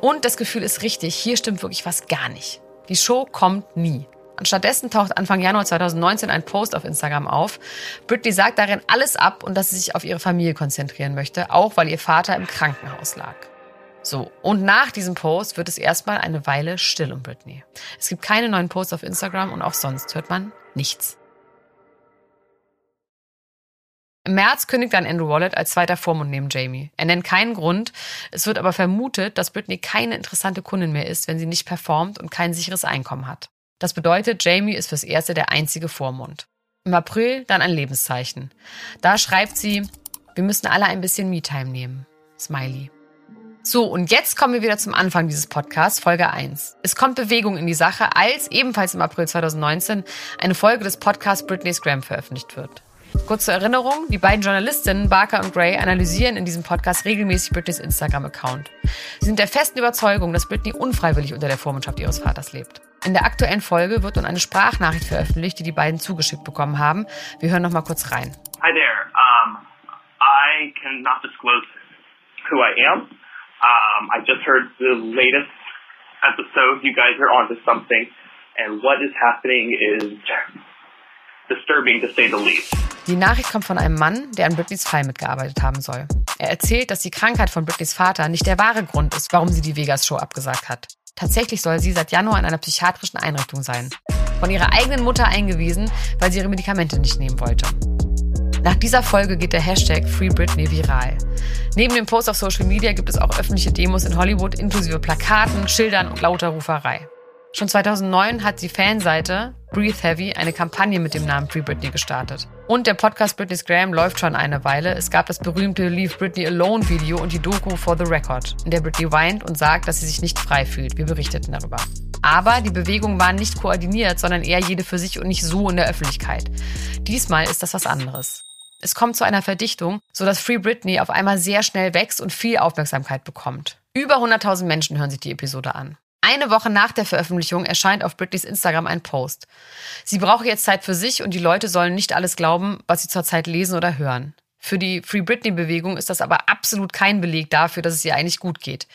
Und das Gefühl ist richtig, hier stimmt wirklich was gar nicht. Die Show kommt nie. Und stattdessen taucht Anfang Januar 2019 ein Post auf Instagram auf. Britney sagt darin alles ab und dass sie sich auf ihre Familie konzentrieren möchte, auch weil ihr Vater im Krankenhaus lag. So, und nach diesem Post wird es erstmal eine Weile still um Britney. Es gibt keine neuen Posts auf Instagram und auch sonst hört man nichts. Im März kündigt dann Andrew Wallet als zweiter Vormund neben Jamie. Er nennt keinen Grund. Es wird aber vermutet, dass Britney keine interessante Kundin mehr ist, wenn sie nicht performt und kein sicheres Einkommen hat. Das bedeutet, Jamie ist fürs Erste der einzige Vormund. Im April dann ein Lebenszeichen. Da schreibt sie, wir müssen alle ein bisschen Me-Time nehmen. Smiley. So, und jetzt kommen wir wieder zum Anfang dieses Podcasts, Folge 1. Es kommt Bewegung in die Sache, als ebenfalls im April 2019 eine Folge des Podcasts Britney's Gram veröffentlicht wird. Kurz zur Erinnerung, die beiden Journalistinnen Barker und Gray analysieren in diesem Podcast regelmäßig Britneys Instagram-Account. Sie sind der festen Überzeugung, dass Britney unfreiwillig unter der Vormundschaft ihres Vaters lebt. In der aktuellen Folge wird nun eine Sprachnachricht veröffentlicht, die die beiden zugeschickt bekommen haben. Wir hören noch mal kurz rein. Hi there. Um, I cannot disclose who I am. Um, I just heard the latest episode. You guys are onto something, and what is happening is disturbing to say the least. Die Nachricht kommt von einem Mann, der an Britneys Fall mitgearbeitet haben soll. Er erzählt, dass die Krankheit von Britneys Vater nicht der wahre Grund ist, warum sie die Vegas-Show abgesagt hat. Tatsächlich soll sie seit Januar in einer psychiatrischen Einrichtung sein. Von ihrer eigenen Mutter eingewiesen, weil sie ihre Medikamente nicht nehmen wollte. Nach dieser Folge geht der Hashtag FreeBritney viral. Neben dem Post auf Social Media gibt es auch öffentliche Demos in Hollywood inklusive Plakaten, Schildern und lauter Ruferei. Schon 2009 hat die Fanseite Breathe Heavy eine Kampagne mit dem Namen Free Britney gestartet. Und der Podcast Britney's Graham läuft schon eine Weile. Es gab das berühmte Leave Britney Alone Video und die Doku For the Record, in der Britney weint und sagt, dass sie sich nicht frei fühlt. Wir berichteten darüber. Aber die Bewegungen waren nicht koordiniert, sondern eher jede für sich und nicht so in der Öffentlichkeit. Diesmal ist das was anderes. Es kommt zu einer Verdichtung, sodass Free Britney auf einmal sehr schnell wächst und viel Aufmerksamkeit bekommt. Über 100.000 Menschen hören sich die Episode an. Eine Woche nach der Veröffentlichung erscheint auf Britneys Instagram ein Post. Sie brauche jetzt Zeit für sich und die Leute sollen nicht alles glauben, was sie zurzeit lesen oder hören. Für die Free Britney-Bewegung ist das aber absolut kein Beleg dafür, dass es ihr eigentlich gut geht.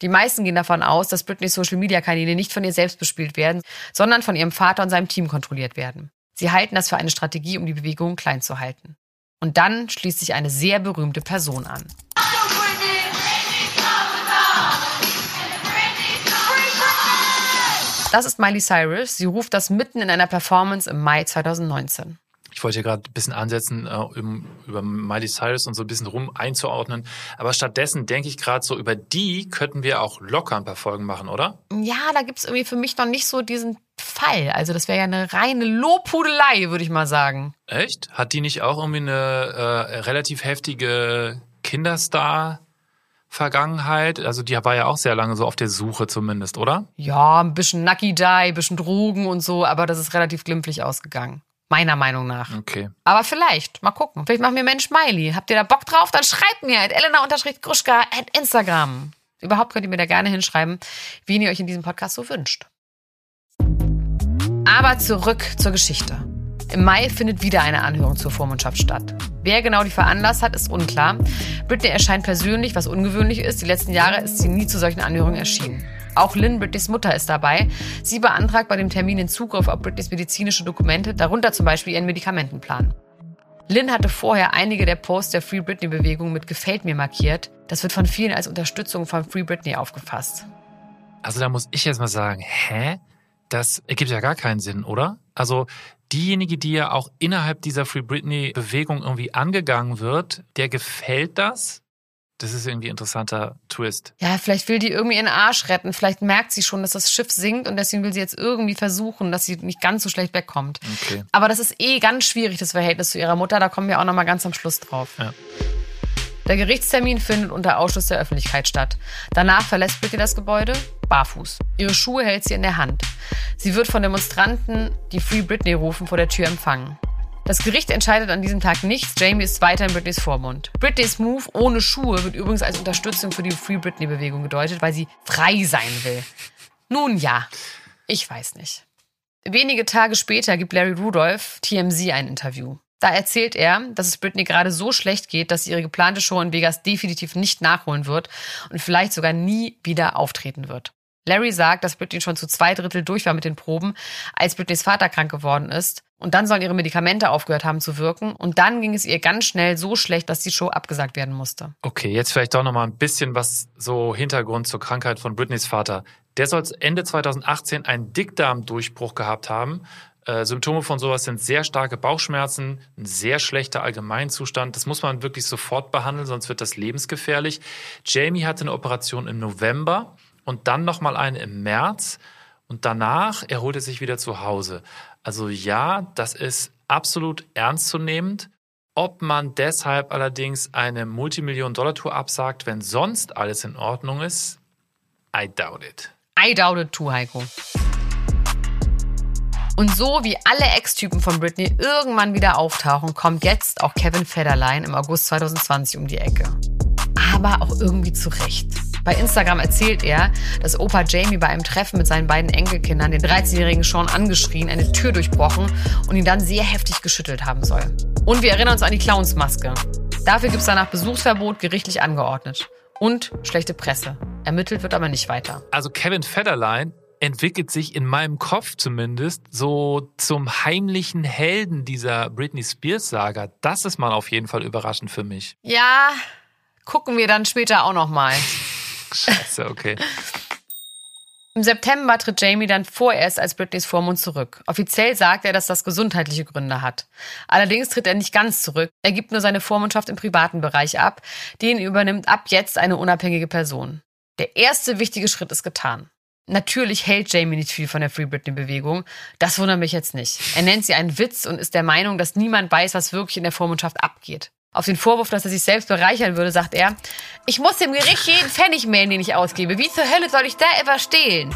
Die meisten gehen davon aus, dass Britneys Social-Media-Kanäle nicht von ihr selbst bespielt werden, sondern von ihrem Vater und seinem Team kontrolliert werden. Sie halten das für eine Strategie, um die Bewegung klein zu halten. Und dann schließt sich eine sehr berühmte Person an. Das ist Miley Cyrus. Sie ruft das mitten in einer Performance im Mai 2019. Ich wollte hier gerade ein bisschen ansetzen, äh, um über Miley Cyrus und so ein bisschen rum einzuordnen. Aber stattdessen denke ich gerade so, über die könnten wir auch locker ein paar Folgen machen, oder? Ja, da gibt es irgendwie für mich noch nicht so diesen Fall. Also das wäre ja eine reine Lobhudelei, würde ich mal sagen. Echt? Hat die nicht auch irgendwie eine äh, relativ heftige Kinderstar? Vergangenheit. Also die war ja auch sehr lange so auf der Suche zumindest, oder? Ja, ein bisschen Nucky Die, ein bisschen Drogen und so, aber das ist relativ glimpflich ausgegangen. Meiner Meinung nach. Okay. Aber vielleicht, mal gucken. Vielleicht machen wir Mensch Miley. Habt ihr da Bock drauf? Dann schreibt mir at Elena-Gruschka at Instagram. Überhaupt könnt ihr mir da gerne hinschreiben, wen ihr euch in diesem Podcast so wünscht. Aber zurück zur Geschichte. Im Mai findet wieder eine Anhörung zur Vormundschaft statt. Wer genau die veranlasst hat, ist unklar. Britney erscheint persönlich, was ungewöhnlich ist. Die letzten Jahre ist sie nie zu solchen Anhörungen erschienen. Auch Lynn, Britneys Mutter, ist dabei. Sie beantragt bei dem Termin den Zugriff auf Britneys medizinische Dokumente, darunter zum Beispiel ihren Medikamentenplan. Lynn hatte vorher einige der Posts der Free Britney-Bewegung mit Gefällt mir markiert. Das wird von vielen als Unterstützung von Free Britney aufgefasst. Also da muss ich jetzt mal sagen, hä? Das ergibt ja gar keinen Sinn, oder? Also diejenige, die ja auch innerhalb dieser Free Britney-Bewegung irgendwie angegangen wird, der gefällt das? Das ist irgendwie ein interessanter Twist. Ja, vielleicht will die irgendwie ihren Arsch retten. Vielleicht merkt sie schon, dass das Schiff sinkt und deswegen will sie jetzt irgendwie versuchen, dass sie nicht ganz so schlecht wegkommt. Okay. Aber das ist eh ganz schwierig, das Verhältnis zu ihrer Mutter. Da kommen wir auch noch mal ganz am Schluss drauf. Ja. Der Gerichtstermin findet unter Ausschluss der Öffentlichkeit statt. Danach verlässt Britney das Gebäude barfuß. Ihre Schuhe hält sie in der Hand. Sie wird von Demonstranten, die Free Britney rufen, vor der Tür empfangen. Das Gericht entscheidet an diesem Tag nichts. Jamie ist weiter in Britneys Vormund. Britneys Move ohne Schuhe wird übrigens als Unterstützung für die Free Britney-Bewegung gedeutet, weil sie frei sein will. Nun ja, ich weiß nicht. Wenige Tage später gibt Larry Rudolph TMZ ein Interview. Da erzählt er, dass es Britney gerade so schlecht geht, dass sie ihre geplante Show in Vegas definitiv nicht nachholen wird und vielleicht sogar nie wieder auftreten wird. Larry sagt, dass Britney schon zu zwei Drittel durch war mit den Proben, als Britneys Vater krank geworden ist. Und dann sollen ihre Medikamente aufgehört haben zu wirken. Und dann ging es ihr ganz schnell so schlecht, dass die Show abgesagt werden musste. Okay, jetzt vielleicht doch nochmal ein bisschen was so Hintergrund zur Krankheit von Britneys Vater. Der soll Ende 2018 einen Dickdarmdurchbruch gehabt haben. Äh, Symptome von sowas sind sehr starke Bauchschmerzen, ein sehr schlechter Allgemeinzustand. Das muss man wirklich sofort behandeln, sonst wird das lebensgefährlich. Jamie hatte eine Operation im November und dann nochmal eine im März. Und danach erholt er sich wieder zu Hause. Also ja, das ist absolut ernstzunehmend. Ob man deshalb allerdings eine Multimillion-Dollar-Tour absagt, wenn sonst alles in Ordnung ist, I doubt it. I doubt it too, Heiko. Und so wie alle Ex-Typen von Britney irgendwann wieder auftauchen, kommt jetzt auch Kevin Federline im August 2020 um die Ecke. Aber auch irgendwie zurecht. Bei Instagram erzählt er, dass Opa Jamie bei einem Treffen mit seinen beiden Enkelkindern den 13-jährigen Sean angeschrien, eine Tür durchbrochen und ihn dann sehr heftig geschüttelt haben soll. Und wir erinnern uns an die Clownsmaske. Dafür gibt es danach Besuchsverbot gerichtlich angeordnet. Und schlechte Presse. Ermittelt wird aber nicht weiter. Also Kevin Federline entwickelt sich in meinem Kopf zumindest so zum heimlichen Helden dieser Britney Spears Saga. Das ist mal auf jeden Fall überraschend für mich. Ja, gucken wir dann später auch noch mal. Scheiße, okay. Im September tritt Jamie dann vorerst als Britneys Vormund zurück. Offiziell sagt er, dass das gesundheitliche Gründe hat. Allerdings tritt er nicht ganz zurück. Er gibt nur seine Vormundschaft im privaten Bereich ab. Den übernimmt ab jetzt eine unabhängige Person. Der erste wichtige Schritt ist getan. Natürlich hält Jamie nicht viel von der Free Britney-Bewegung. Das wundert mich jetzt nicht. Er nennt sie einen Witz und ist der Meinung, dass niemand weiß, was wirklich in der Vormundschaft abgeht. Auf den Vorwurf, dass er sich selbst bereichern würde, sagt er, ich muss dem Gericht jeden Pfennig mailen, den ich ausgebe. Wie zur Hölle soll ich da ever stehlen?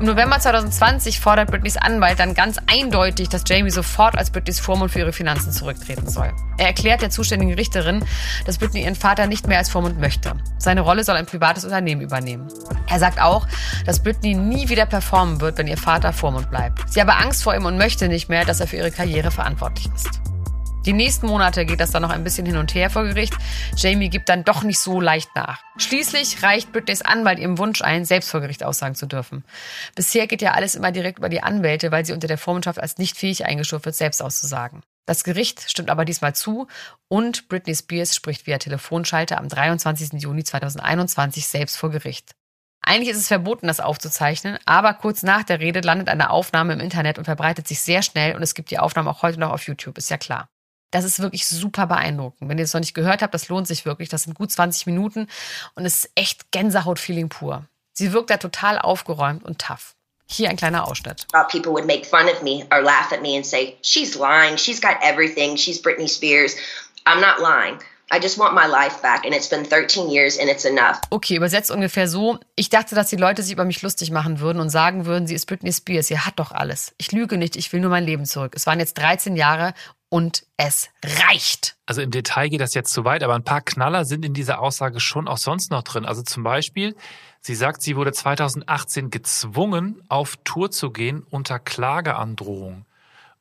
Im November 2020 fordert Britneys Anwalt dann ganz eindeutig, dass Jamie sofort als Britneys Vormund für ihre Finanzen zurücktreten soll. Er erklärt der zuständigen Richterin, dass Britney ihren Vater nicht mehr als Vormund möchte. Seine Rolle soll ein privates Unternehmen übernehmen. Er sagt auch, dass Britney nie wieder performen wird, wenn ihr Vater Vormund bleibt. Sie habe Angst vor ihm und möchte nicht mehr, dass er für ihre Karriere verantwortlich ist. Die nächsten Monate geht das dann noch ein bisschen hin und her vor Gericht. Jamie gibt dann doch nicht so leicht nach. Schließlich reicht Britneys Anwalt ihrem Wunsch ein, selbst vor Gericht aussagen zu dürfen. Bisher geht ja alles immer direkt über die Anwälte, weil sie unter der Vormundschaft als nicht fähig eingestuft wird, selbst auszusagen. Das Gericht stimmt aber diesmal zu und Britney Spears spricht via Telefonschalter am 23. Juni 2021 selbst vor Gericht. Eigentlich ist es verboten, das aufzuzeichnen, aber kurz nach der Rede landet eine Aufnahme im Internet und verbreitet sich sehr schnell und es gibt die Aufnahme auch heute noch auf YouTube, ist ja klar. Das ist wirklich super beeindruckend. Wenn ihr es noch nicht gehört habt, das lohnt sich wirklich. Das sind gut 20 Minuten und es ist echt Gänsehaut-Feeling pur. Sie wirkt da total aufgeräumt und tough. Hier ein kleiner Ausschnitt. People would make fun of me or laugh at me and say, she's lying, she's got everything, she's Britney Spears. I'm not lying. I just want my life back and it's been 13 years and it's enough. Okay, übersetzt ungefähr so. Ich dachte, dass die Leute sich über mich lustig machen würden und sagen würden, sie ist Britney Spears, sie hat doch alles. Ich lüge nicht, ich will nur mein Leben zurück. Es waren jetzt 13 Jahre und es reicht. Also im Detail geht das jetzt zu weit, aber ein paar Knaller sind in dieser Aussage schon auch sonst noch drin. Also zum Beispiel, sie sagt, sie wurde 2018 gezwungen, auf Tour zu gehen unter Klageandrohung.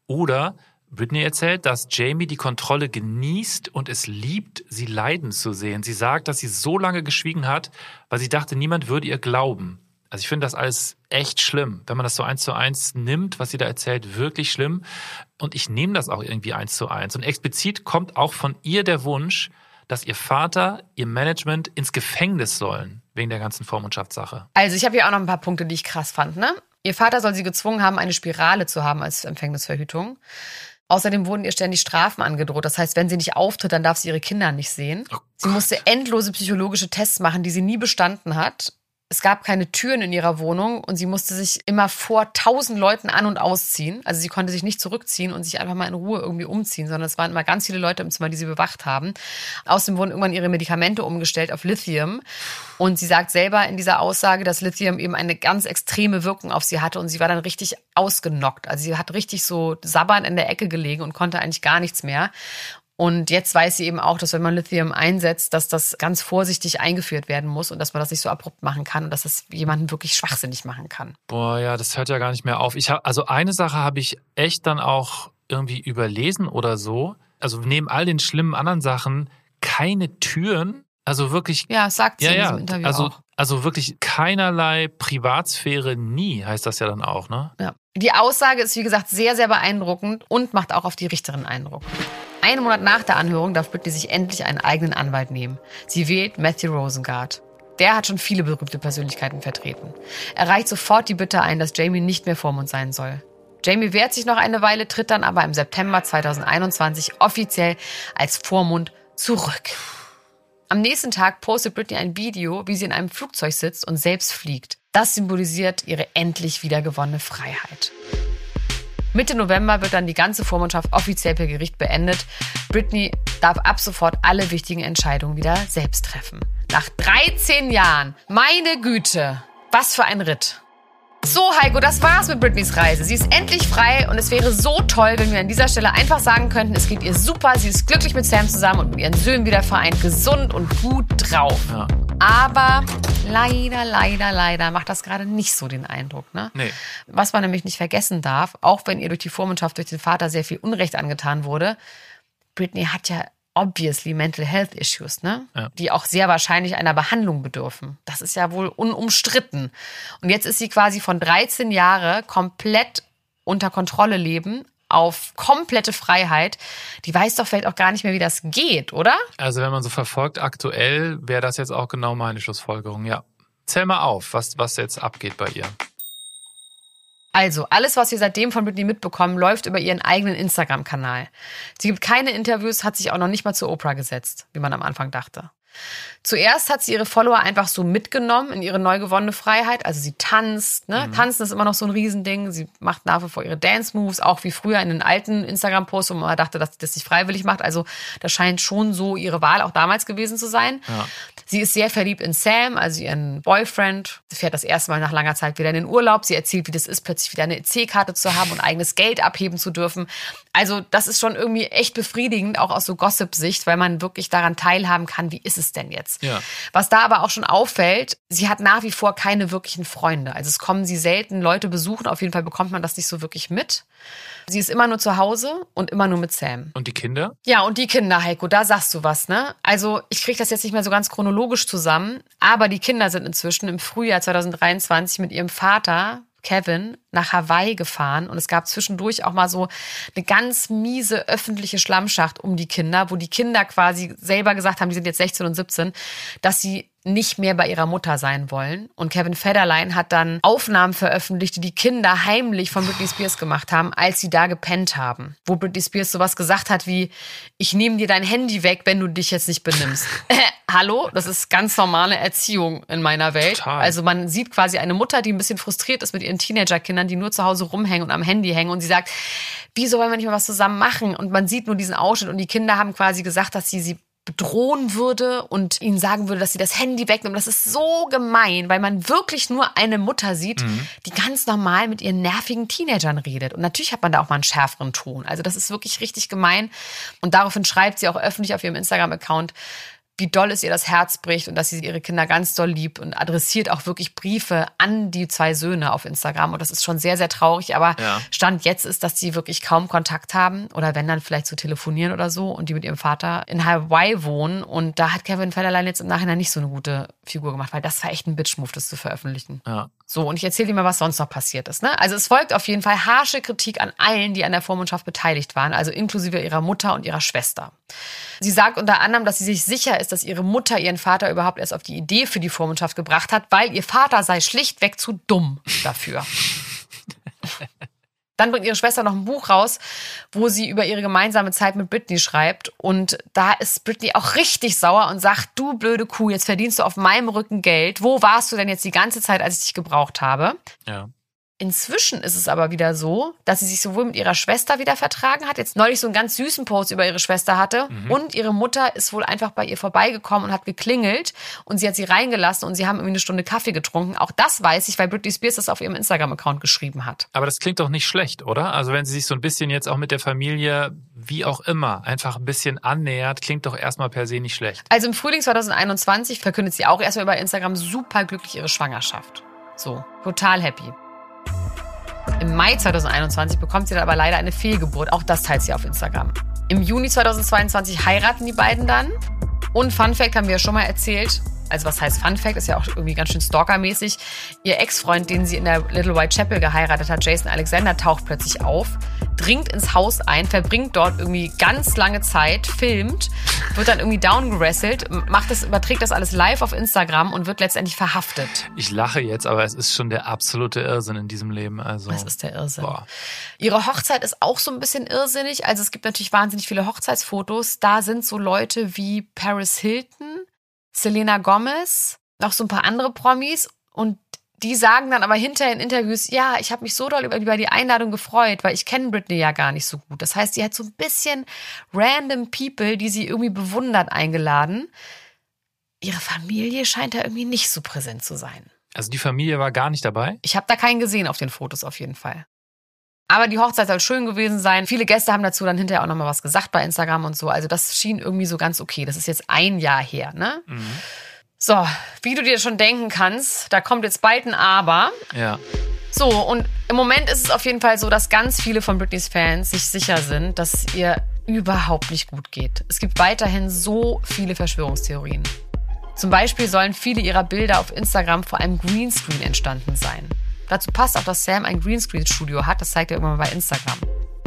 Oder Britney erzählt, dass Jamie die Kontrolle genießt und es liebt, sie leiden zu sehen. Sie sagt, dass sie so lange geschwiegen hat, weil sie dachte, niemand würde ihr glauben. Also ich finde das alles echt schlimm, wenn man das so eins zu eins nimmt, was sie da erzählt, wirklich schlimm. Und ich nehme das auch irgendwie eins zu eins. Und explizit kommt auch von ihr der Wunsch, dass ihr Vater, ihr Management ins Gefängnis sollen, wegen der ganzen Vormundschaftssache. Also ich habe hier auch noch ein paar Punkte, die ich krass fand. Ne? Ihr Vater soll sie gezwungen haben, eine Spirale zu haben als Empfängnisverhütung. Außerdem wurden ihr ständig Strafen angedroht. Das heißt, wenn sie nicht auftritt, dann darf sie ihre Kinder nicht sehen. Oh sie musste endlose psychologische Tests machen, die sie nie bestanden hat es gab keine Türen in ihrer Wohnung und sie musste sich immer vor tausend Leuten an- und ausziehen. Also sie konnte sich nicht zurückziehen und sich einfach mal in Ruhe irgendwie umziehen, sondern es waren immer ganz viele Leute im Zimmer, die sie bewacht haben. Außerdem wurden irgendwann ihre Medikamente umgestellt auf Lithium. Und sie sagt selber in dieser Aussage, dass Lithium eben eine ganz extreme Wirkung auf sie hatte und sie war dann richtig ausgenockt. Also sie hat richtig so sabbernd in der Ecke gelegen und konnte eigentlich gar nichts mehr. Und jetzt weiß sie eben auch, dass wenn man Lithium einsetzt, dass das ganz vorsichtig eingeführt werden muss und dass man das nicht so abrupt machen kann und dass das jemanden wirklich schwachsinnig machen kann. Boah, ja, das hört ja gar nicht mehr auf. Ich hab, also eine Sache habe ich echt dann auch irgendwie überlesen oder so. Also neben all den schlimmen anderen Sachen keine Türen. Also wirklich. Ja, sagt sie ja, in ja, diesem Interview also, auch. Also wirklich keinerlei Privatsphäre nie, heißt das ja dann auch, ne? Ja. Die Aussage ist, wie gesagt, sehr, sehr beeindruckend und macht auch auf die Richterin Eindruck. Einen Monat nach der Anhörung darf Britney sich endlich einen eigenen Anwalt nehmen. Sie wählt Matthew Rosengart. Der hat schon viele berühmte Persönlichkeiten vertreten. Er reicht sofort die Bitte ein, dass Jamie nicht mehr Vormund sein soll. Jamie wehrt sich noch eine Weile, tritt dann aber im September 2021 offiziell als Vormund zurück. Am nächsten Tag postet Britney ein Video, wie sie in einem Flugzeug sitzt und selbst fliegt. Das symbolisiert ihre endlich wiedergewonnene Freiheit. Mitte November wird dann die ganze Vormundschaft offiziell per Gericht beendet. Britney darf ab sofort alle wichtigen Entscheidungen wieder selbst treffen. Nach 13 Jahren, meine Güte, was für ein Ritt. So, Heiko, das war's mit Britneys Reise. Sie ist endlich frei und es wäre so toll, wenn wir an dieser Stelle einfach sagen könnten, es geht ihr super, sie ist glücklich mit Sam zusammen und mit ihren Söhnen wieder vereint, gesund und gut drauf. Ja. Aber leider, leider, leider macht das gerade nicht so den Eindruck. Ne? Nee. Was man nämlich nicht vergessen darf, auch wenn ihr durch die Vormundschaft durch den Vater sehr viel Unrecht angetan wurde, Britney hat ja obviously mental health issues, ne? Ja. Die auch sehr wahrscheinlich einer Behandlung bedürfen. Das ist ja wohl unumstritten. Und jetzt ist sie quasi von 13 Jahre komplett unter Kontrolle leben auf komplette Freiheit. Die weiß doch vielleicht auch gar nicht mehr, wie das geht, oder? Also wenn man so verfolgt, aktuell wäre das jetzt auch genau meine Schlussfolgerung, ja. Zähl mal auf, was, was jetzt abgeht bei ihr. Also, alles, was wir seitdem von Britney mitbekommen, läuft über ihren eigenen Instagram-Kanal. Sie gibt keine Interviews, hat sich auch noch nicht mal zu Oprah gesetzt, wie man am Anfang dachte. Zuerst hat sie ihre Follower einfach so mitgenommen in ihre neu gewonnene Freiheit. Also sie tanzt, ne? Mhm. Tanzen ist immer noch so ein Riesending. Sie macht nach wie vor ihre Dance-Moves, auch wie früher in den alten Instagram-Posts, wo man dachte, dass sie das nicht freiwillig macht. Also das scheint schon so ihre Wahl auch damals gewesen zu sein. Ja. Sie ist sehr verliebt in Sam, also ihren Boyfriend. Sie fährt das erste Mal nach langer Zeit wieder in den Urlaub. Sie erzählt, wie das ist, plötzlich wieder eine EC-Karte zu haben und eigenes Geld abheben zu dürfen. Also das ist schon irgendwie echt befriedigend, auch aus so Gossip-Sicht, weil man wirklich daran teilhaben kann, wie ist es denn jetzt? Ja. Was da aber auch schon auffällt, sie hat nach wie vor keine wirklichen Freunde. Also es kommen sie selten Leute besuchen, auf jeden Fall bekommt man das nicht so wirklich mit. Sie ist immer nur zu Hause und immer nur mit Sam. Und die Kinder? Ja, und die Kinder, Heiko, da sagst du was, ne? Also ich kriege das jetzt nicht mehr so ganz chronologisch zusammen, aber die Kinder sind inzwischen im Frühjahr 2023 mit ihrem Vater Kevin nach Hawaii gefahren und es gab zwischendurch auch mal so eine ganz miese öffentliche Schlammschacht um die Kinder, wo die Kinder quasi selber gesagt haben, die sind jetzt 16 und 17, dass sie nicht mehr bei ihrer Mutter sein wollen. Und Kevin Federline hat dann Aufnahmen veröffentlicht, die die Kinder heimlich von Britney Spears gemacht haben, als sie da gepennt haben. Wo Britney Spears sowas gesagt hat wie, ich nehme dir dein Handy weg, wenn du dich jetzt nicht benimmst. Hallo, das ist ganz normale Erziehung in meiner Welt. Total. Also man sieht quasi eine Mutter, die ein bisschen frustriert ist mit ihren Teenagerkindern, die nur zu Hause rumhängen und am Handy hängen und sie sagt, wieso wollen wir nicht mal was zusammen machen? Und man sieht nur diesen Ausschnitt und die Kinder haben quasi gesagt, dass sie sie bedrohen würde und ihnen sagen würde, dass sie das Handy wegnehmen. Das ist so gemein, weil man wirklich nur eine Mutter sieht, mhm. die ganz normal mit ihren nervigen Teenagern redet. Und natürlich hat man da auch mal einen schärferen Ton. Also das ist wirklich richtig gemein. Und daraufhin schreibt sie auch öffentlich auf ihrem Instagram-Account, wie doll es ihr das Herz bricht und dass sie ihre Kinder ganz doll liebt und adressiert auch wirklich Briefe an die zwei Söhne auf Instagram. Und das ist schon sehr, sehr traurig. Aber ja. Stand jetzt ist, dass sie wirklich kaum Kontakt haben oder wenn dann vielleicht zu telefonieren oder so und die mit ihrem Vater in Hawaii wohnen. Und da hat Kevin Federline jetzt im Nachhinein nicht so eine gute Figur gemacht, weil das war echt ein Bitch-Move, das zu veröffentlichen. Ja. So, und ich erzähle dir mal, was sonst noch passiert ist. Ne? Also es folgt auf jeden Fall harsche Kritik an allen, die an der Vormundschaft beteiligt waren, also inklusive ihrer Mutter und ihrer Schwester. Sie sagt unter anderem, dass sie sich sicher ist, dass ihre Mutter ihren Vater überhaupt erst auf die Idee für die Vormundschaft gebracht hat, weil ihr Vater sei schlichtweg zu dumm dafür. Dann bringt ihre Schwester noch ein Buch raus, wo sie über ihre gemeinsame Zeit mit Britney schreibt. Und da ist Britney auch richtig sauer und sagt, du blöde Kuh, jetzt verdienst du auf meinem Rücken Geld. Wo warst du denn jetzt die ganze Zeit, als ich dich gebraucht habe? Ja. Inzwischen ist es aber wieder so, dass sie sich sowohl mit ihrer Schwester wieder vertragen hat, jetzt neulich so einen ganz süßen Post über ihre Schwester hatte mhm. und ihre Mutter ist wohl einfach bei ihr vorbeigekommen und hat geklingelt und sie hat sie reingelassen und sie haben irgendwie eine Stunde Kaffee getrunken. Auch das weiß ich, weil Britney Spears das auf ihrem Instagram-Account geschrieben hat. Aber das klingt doch nicht schlecht, oder? Also wenn sie sich so ein bisschen jetzt auch mit der Familie, wie auch immer, einfach ein bisschen annähert, klingt doch erstmal per se nicht schlecht. Also im Frühling 2021 verkündet sie auch erstmal über Instagram super glücklich ihre Schwangerschaft. So, total happy. Im Mai 2021 bekommt sie dann aber leider eine Fehlgeburt. Auch das teilt sie auf Instagram. Im Juni 2022 heiraten die beiden dann. Und Fun Fact haben wir ja schon mal erzählt, also was heißt Fun Fact, ist ja auch irgendwie ganz schön stalkermäßig. Ihr Ex-Freund, den sie in der Little White Chapel geheiratet hat, Jason Alexander, taucht plötzlich auf, dringt ins Haus ein, verbringt dort irgendwie ganz lange Zeit, filmt, wird dann irgendwie downgerasselt, macht das, überträgt das alles live auf Instagram und wird letztendlich verhaftet. Ich lache jetzt, aber es ist schon der absolute Irrsinn in diesem Leben. Also, was ist der Irrsinn? Boah. Ihre Hochzeit ist auch so ein bisschen irrsinnig. Also es gibt natürlich wahnsinnig viele Hochzeitsfotos. Da sind so Leute wie Paris Hilton, Selena Gomez, noch so ein paar andere Promis und die sagen dann aber hinterher in Interviews, ja, ich habe mich so doll über, über die Einladung gefreut, weil ich kenne Britney ja gar nicht so gut. Das heißt, sie hat so ein bisschen random People, die sie irgendwie bewundert, eingeladen. Ihre Familie scheint da irgendwie nicht so präsent zu sein. Also die Familie war gar nicht dabei? Ich habe da keinen gesehen auf den Fotos auf jeden Fall. Aber die Hochzeit soll schön gewesen sein. Viele Gäste haben dazu dann hinterher auch nochmal was gesagt bei Instagram und so. Also das schien irgendwie so ganz okay. Das ist jetzt ein Jahr her, ne? Mhm. So, wie du dir schon denken kannst, da kommt jetzt bald ein Aber. Ja. So, und im Moment ist es auf jeden Fall so, dass ganz viele von Britneys Fans sich sicher sind, dass es ihr überhaupt nicht gut geht. Es gibt weiterhin so viele Verschwörungstheorien. Zum Beispiel sollen viele ihrer Bilder auf Instagram vor einem Greenscreen entstanden sein. Dazu passt auch, dass Sam ein Greenscreen-Studio hat. Das zeigt er irgendwann mal bei Instagram.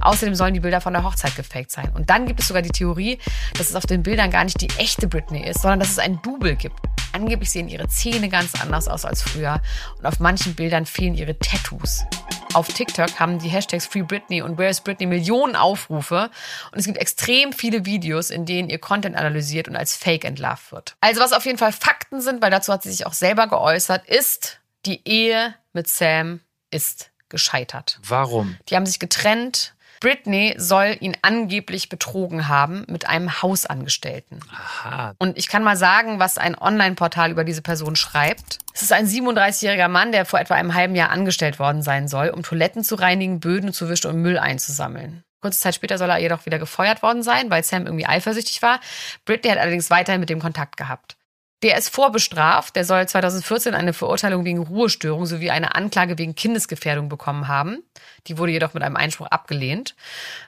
Außerdem sollen die Bilder von der Hochzeit gefaked sein. Und dann gibt es sogar die Theorie, dass es auf den Bildern gar nicht die echte Britney ist, sondern dass es ein Double gibt. Angeblich sehen ihre Zähne ganz anders aus als früher und auf manchen Bildern fehlen ihre Tattoos. Auf TikTok haben die Hashtags Free Britney und Where is Britney Millionen Aufrufe. Und es gibt extrem viele Videos, in denen ihr Content analysiert und als Fake entlarvt wird. Also was auf jeden Fall Fakten sind, weil dazu hat sie sich auch selber geäußert, ist, die Ehe mit Sam ist gescheitert. Warum? Die haben sich getrennt. Britney soll ihn angeblich betrogen haben mit einem Hausangestellten. Aha. Und ich kann mal sagen, was ein Online-Portal über diese Person schreibt. Es ist ein 37-jähriger Mann, der vor etwa einem halben Jahr angestellt worden sein soll, um Toiletten zu reinigen, Böden zu wischen und Müll einzusammeln. Kurze Zeit später soll er jedoch wieder gefeuert worden sein, weil Sam irgendwie eifersüchtig war. Britney hat allerdings weiterhin mit dem Kontakt gehabt. Der ist vorbestraft. Der soll 2014 eine Verurteilung wegen Ruhestörung sowie eine Anklage wegen Kindesgefährdung bekommen haben. Die wurde jedoch mit einem Einspruch abgelehnt.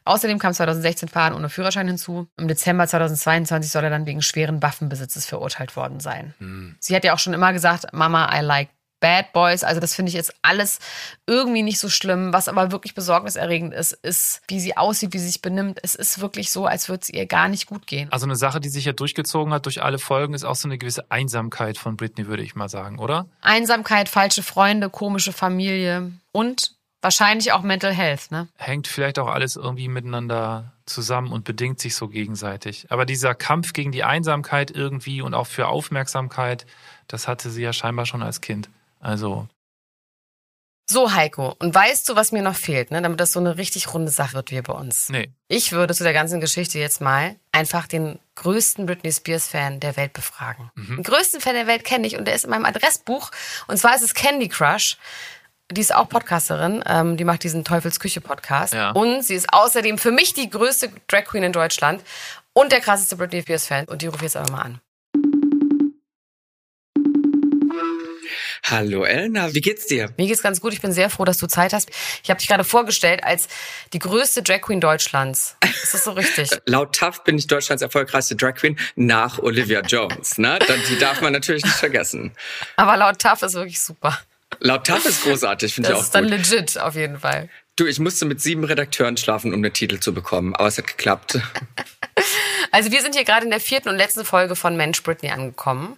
Außerdem kam 2016 Fahren ohne Führerschein hinzu. Im Dezember 2022 soll er dann wegen schweren Waffenbesitzes verurteilt worden sein. Sie hat ja auch schon immer gesagt, Mama, I like Bad Boys. Also das finde ich jetzt alles irgendwie nicht so schlimm. Was aber wirklich besorgniserregend ist, ist, wie sie aussieht, wie sie sich benimmt. Es ist wirklich so, als würde es ihr gar nicht gut gehen. Also eine Sache, die sich ja durchgezogen hat durch alle Folgen, ist auch so eine gewisse Einsamkeit von Britney, würde ich mal sagen, oder? Einsamkeit, falsche Freunde, komische Familie und wahrscheinlich auch Mental Health, ne? Hängt vielleicht auch alles irgendwie miteinander zusammen und bedingt sich so gegenseitig. Aber dieser Kampf gegen die Einsamkeit irgendwie und auch für Aufmerksamkeit, das hatte sie ja scheinbar schon als Kind. Also So, Heiko, und weißt du, was mir noch fehlt, ne? damit das so eine richtig runde Sache wird wie bei uns? Nee. Ich würde zu der ganzen Geschichte jetzt mal einfach den größten Britney Spears-Fan der Welt befragen. Den größten Fan der Welt kenne ich und der ist in meinem Adressbuch. Und zwar ist es Candy Crush. Die ist auch Podcasterin, ähm, die macht diesen Teufelsküche-Podcast. Ja. Und sie ist außerdem für mich die größte Drag Queen in Deutschland und der krasseste Britney Spears-Fan. Und die rufe ich jetzt einfach mal an. Hallo Elna, wie geht's dir? Mir geht's ganz gut. Ich bin sehr froh, dass du Zeit hast. Ich habe dich gerade vorgestellt als die größte Drag Queen Deutschlands. Ist das so richtig? Laut TAF bin ich Deutschlands erfolgreichste Drag Queen nach Olivia Jones. Ne? Die darf man natürlich nicht vergessen. Aber laut TAF ist wirklich super. Laut TAF ist großartig, finde ich Das auch ist dann gut. legit auf jeden Fall. Du, ich musste mit sieben Redakteuren schlafen, um den Titel zu bekommen, aber es hat geklappt. Also wir sind hier gerade in der vierten und letzten Folge von Mensch Britney angekommen.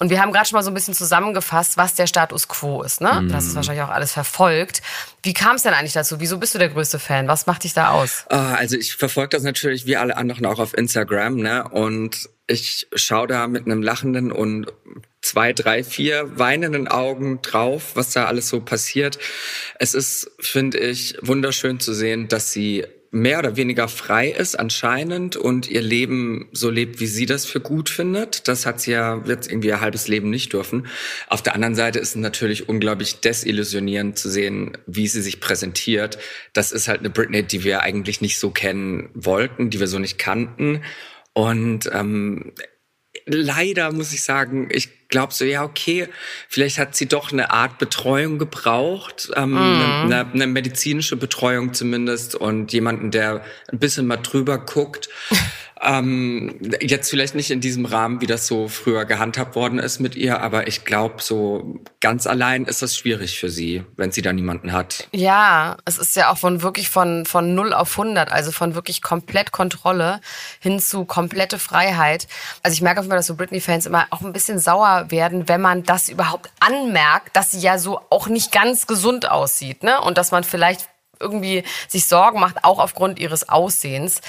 Und wir haben gerade schon mal so ein bisschen zusammengefasst, was der Status quo ist. Ne? Du hast es wahrscheinlich auch alles verfolgt. Wie kam es denn eigentlich dazu? Wieso bist du der größte Fan? Was macht dich da aus? Ah, Also ich verfolge das natürlich wie alle anderen auch auf Instagram, ne? Und ich schaue da mit einem lachenden und zwei, drei, vier weinenden Augen drauf, was da alles so passiert. Es ist, finde ich, wunderschön zu sehen, dass sie mehr oder weniger frei ist anscheinend und ihr Leben so lebt, wie sie das für gut findet. Das hat sie ja jetzt irgendwie ihr halbes Leben nicht dürfen. Auf der anderen Seite ist es natürlich unglaublich desillusionierend zu sehen, wie sie sich präsentiert. Das ist halt eine Britney, die wir eigentlich nicht so kennen wollten, die wir so nicht kannten. Und ähm, leider muss ich sagen, ich glaube so, ja, okay, vielleicht hat sie doch eine Art Betreuung gebraucht, ähm, eine, eine medizinische Betreuung zumindest und jemanden, der ein bisschen mal drüber guckt. ähm, jetzt vielleicht nicht in diesem Rahmen, wie das so früher gehandhabt worden ist mit ihr, aber ich glaube, so ganz allein ist das schwierig für sie, wenn sie da niemanden hat. Ja, es ist ja auch von wirklich von, von 0 auf 100, also von wirklich komplett Kontrolle hin zu komplette Freiheit. Also ich merke auf jeden Fall, dass so Britney-Fans immer auch ein bisschen sauer werden, wenn man das überhaupt anmerkt, dass sie ja so auch nicht ganz gesund aussieht, ne? Und dass man vielleicht irgendwie sich Sorgen macht, auch aufgrund ihres Aussehens.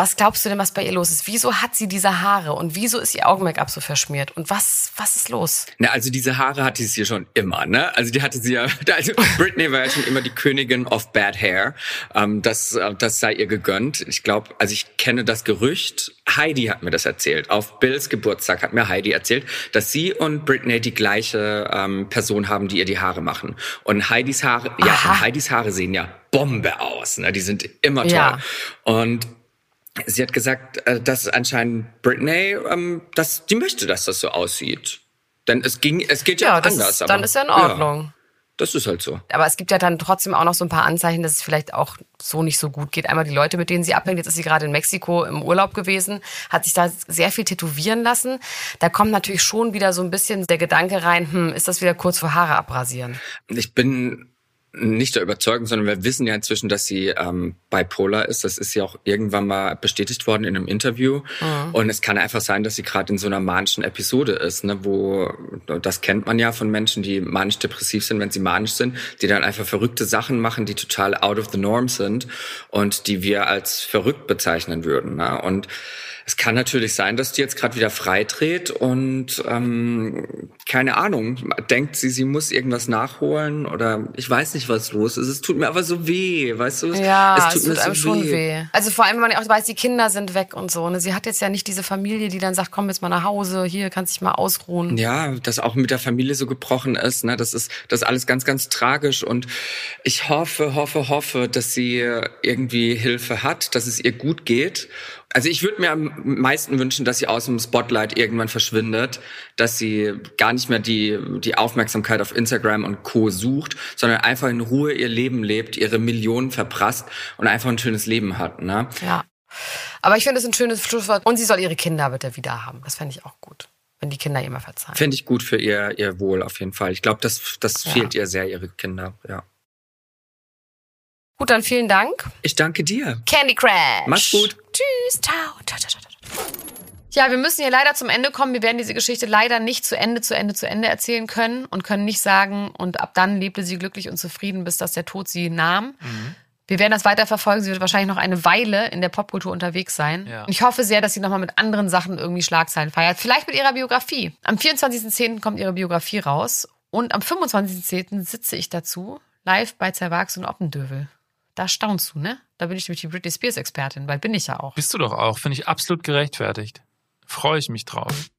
Was glaubst du denn, was bei ihr los ist? Wieso hat sie diese Haare und wieso ist ihr Augen-Make-up so verschmiert? Und was, was ist los? Na, also diese Haare hatte sie schon immer, ne? Also die hatte sie ja, also Britney war ja schon immer die Königin of Bad Hair. Ähm, das, äh, das sei ihr gegönnt. Ich glaube, also ich kenne das Gerücht. Heidi hat mir das erzählt. Auf Bills Geburtstag hat mir Heidi erzählt, dass sie und Britney die gleiche ähm, Person haben, die ihr die Haare machen. Und Heidis Haare, ja, Aha. und Heidis Haare sehen ja Bombe aus, ne? Die sind immer toll. Ja. Und Sie hat gesagt, äh, dass anscheinend Britney, ähm, dass die möchte, dass das so aussieht. Denn es ging, es geht ja, Ja, anders. ist, dann aber- ist ja in Ordnung. Ja, das ist halt so. Aber es gibt ja dann trotzdem auch noch so ein paar Anzeichen, dass es vielleicht auch so nicht so gut geht. Einmal die Leute, mit denen sie abhängt. Jetzt ist sie gerade in Mexiko im Urlaub gewesen, hat sich da sehr viel tätowieren lassen. Da kommt natürlich schon wieder so ein bisschen der Gedanke rein, hm, ist das wieder kurz vor Haare abrasieren? Ich bin nicht der Überzeugung, sondern wir wissen ja inzwischen, dass sie ähm, bipolar ist. Das ist ja auch irgendwann mal bestätigt worden in einem Interview. Mhm. Und es kann einfach sein, dass sie gerade in so einer manischen Episode ist, ne, wo das kennt man ja von Menschen, die manisch-depressiv sind, wenn sie manisch sind, die dann einfach verrückte Sachen machen, die total out of the norm sind und die wir als verrückt bezeichnen würden. Ne? Und es kann natürlich sein, dass die jetzt gerade wieder freidreht und ähm, keine Ahnung, denkt sie, sie muss irgendwas nachholen oder ich weiß nicht, was los ist. Es tut mir aber so weh, weißt du? Ja, es tut, es tut mir einem so schon weh. weh. Also vor allem, wenn man auch weiß, die Kinder sind weg und so. Ne? Sie hat jetzt ja nicht diese Familie, die dann sagt, komm jetzt mal nach Hause, hier kannst dich mal ausruhen. Ja, dass auch mit der Familie so gebrochen ist. Ne? Das ist das ist alles ganz, ganz tragisch und ich hoffe, hoffe, hoffe, dass sie irgendwie Hilfe hat, dass es ihr gut geht also ich würde mir am meisten wünschen, dass sie aus dem Spotlight irgendwann verschwindet, dass sie gar nicht mehr die, die Aufmerksamkeit auf Instagram und Co. sucht, sondern einfach in Ruhe ihr Leben lebt, ihre Millionen verprasst und einfach ein schönes Leben hat. Ne? Ja. Aber ich finde es ein schönes Schlusswort. Und sie soll ihre Kinder bitte wieder haben. Das fände ich auch gut. Wenn die Kinder ihr mal verzeihen. Finde ich gut für ihr, ihr Wohl auf jeden Fall. Ich glaube, das, das ja. fehlt ihr sehr, ihre Kinder. Ja. Gut, dann vielen Dank. Ich danke dir. Candy Crash. Mach's gut. Tschüss. Ciao. ciao, ciao, ciao. Ja, wir müssen hier leider zum Ende kommen. Wir werden diese Geschichte leider nicht zu Ende, zu Ende, zu Ende erzählen können und können nicht sagen, und ab dann lebte sie glücklich und zufrieden, bis dass der Tod sie nahm. Mhm. Wir werden das weiterverfolgen. Sie wird wahrscheinlich noch eine Weile in der Popkultur unterwegs sein. Ja. Und ich hoffe sehr, dass sie nochmal mit anderen Sachen irgendwie Schlagzeilen feiert. Vielleicht mit ihrer Biografie. Am 24.10. kommt ihre Biografie raus. Und am 25.10. sitze ich dazu live bei Zerwags und Oppendövel. Da staunst du, ne? Da bin ich nämlich die Britney Spears Expertin, weil bin ich ja auch. Bist du doch auch, finde ich absolut gerechtfertigt. Freue ich mich drauf.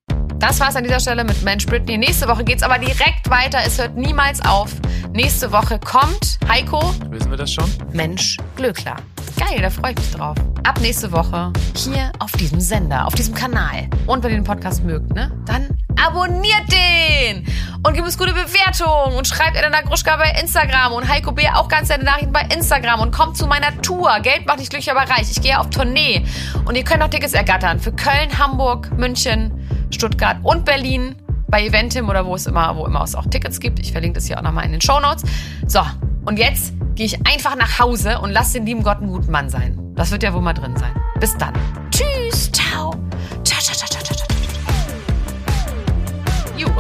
Das war's an dieser Stelle mit Mensch Britney. Nächste Woche geht's aber direkt weiter. Es hört niemals auf. Nächste Woche kommt Heiko. Wissen wir das schon? Mensch Glöckler. Geil, da freue ich mich drauf. Ab nächste Woche hier auf diesem Sender, auf diesem Kanal. Und wenn ihr den Podcast mögt, ne, dann abonniert den und gibt uns gute Bewertungen und schreibt Elena Gruschka bei Instagram und Heiko B. auch ganz nette Nachrichten bei Instagram und kommt zu meiner Tour. Geld macht nicht glücklich, aber reich. Ich gehe auf Tournee und ihr könnt auch Tickets ergattern für Köln, Hamburg, München, Stuttgart und Berlin bei Eventim oder wo es immer, wo immer es auch Tickets gibt. Ich verlinke das hier auch nochmal in den Show Notes. So, und jetzt gehe ich einfach nach Hause und lasse den lieben Gott einen guten Mann sein. Das wird ja wohl mal drin sein. Bis dann. Tschüss, ciao. Ciao, ciao, ciao, ciao, ciao. Ju.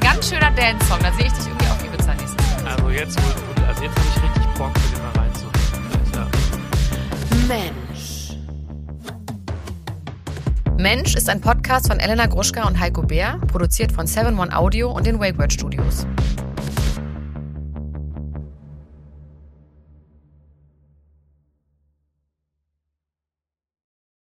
Ganz schöner Dance-Song. Da sehe ich dich irgendwie auf Ibiza nächstes Jahr. Also jetzt, also jetzt habe ich richtig Bock, mit dem mal reinzuhören. Ja. Mensch. Mensch ist ein Podcast von Elena Gruschka und Heiko Bär, produziert von 7 One Audio und den Wakeword Studios.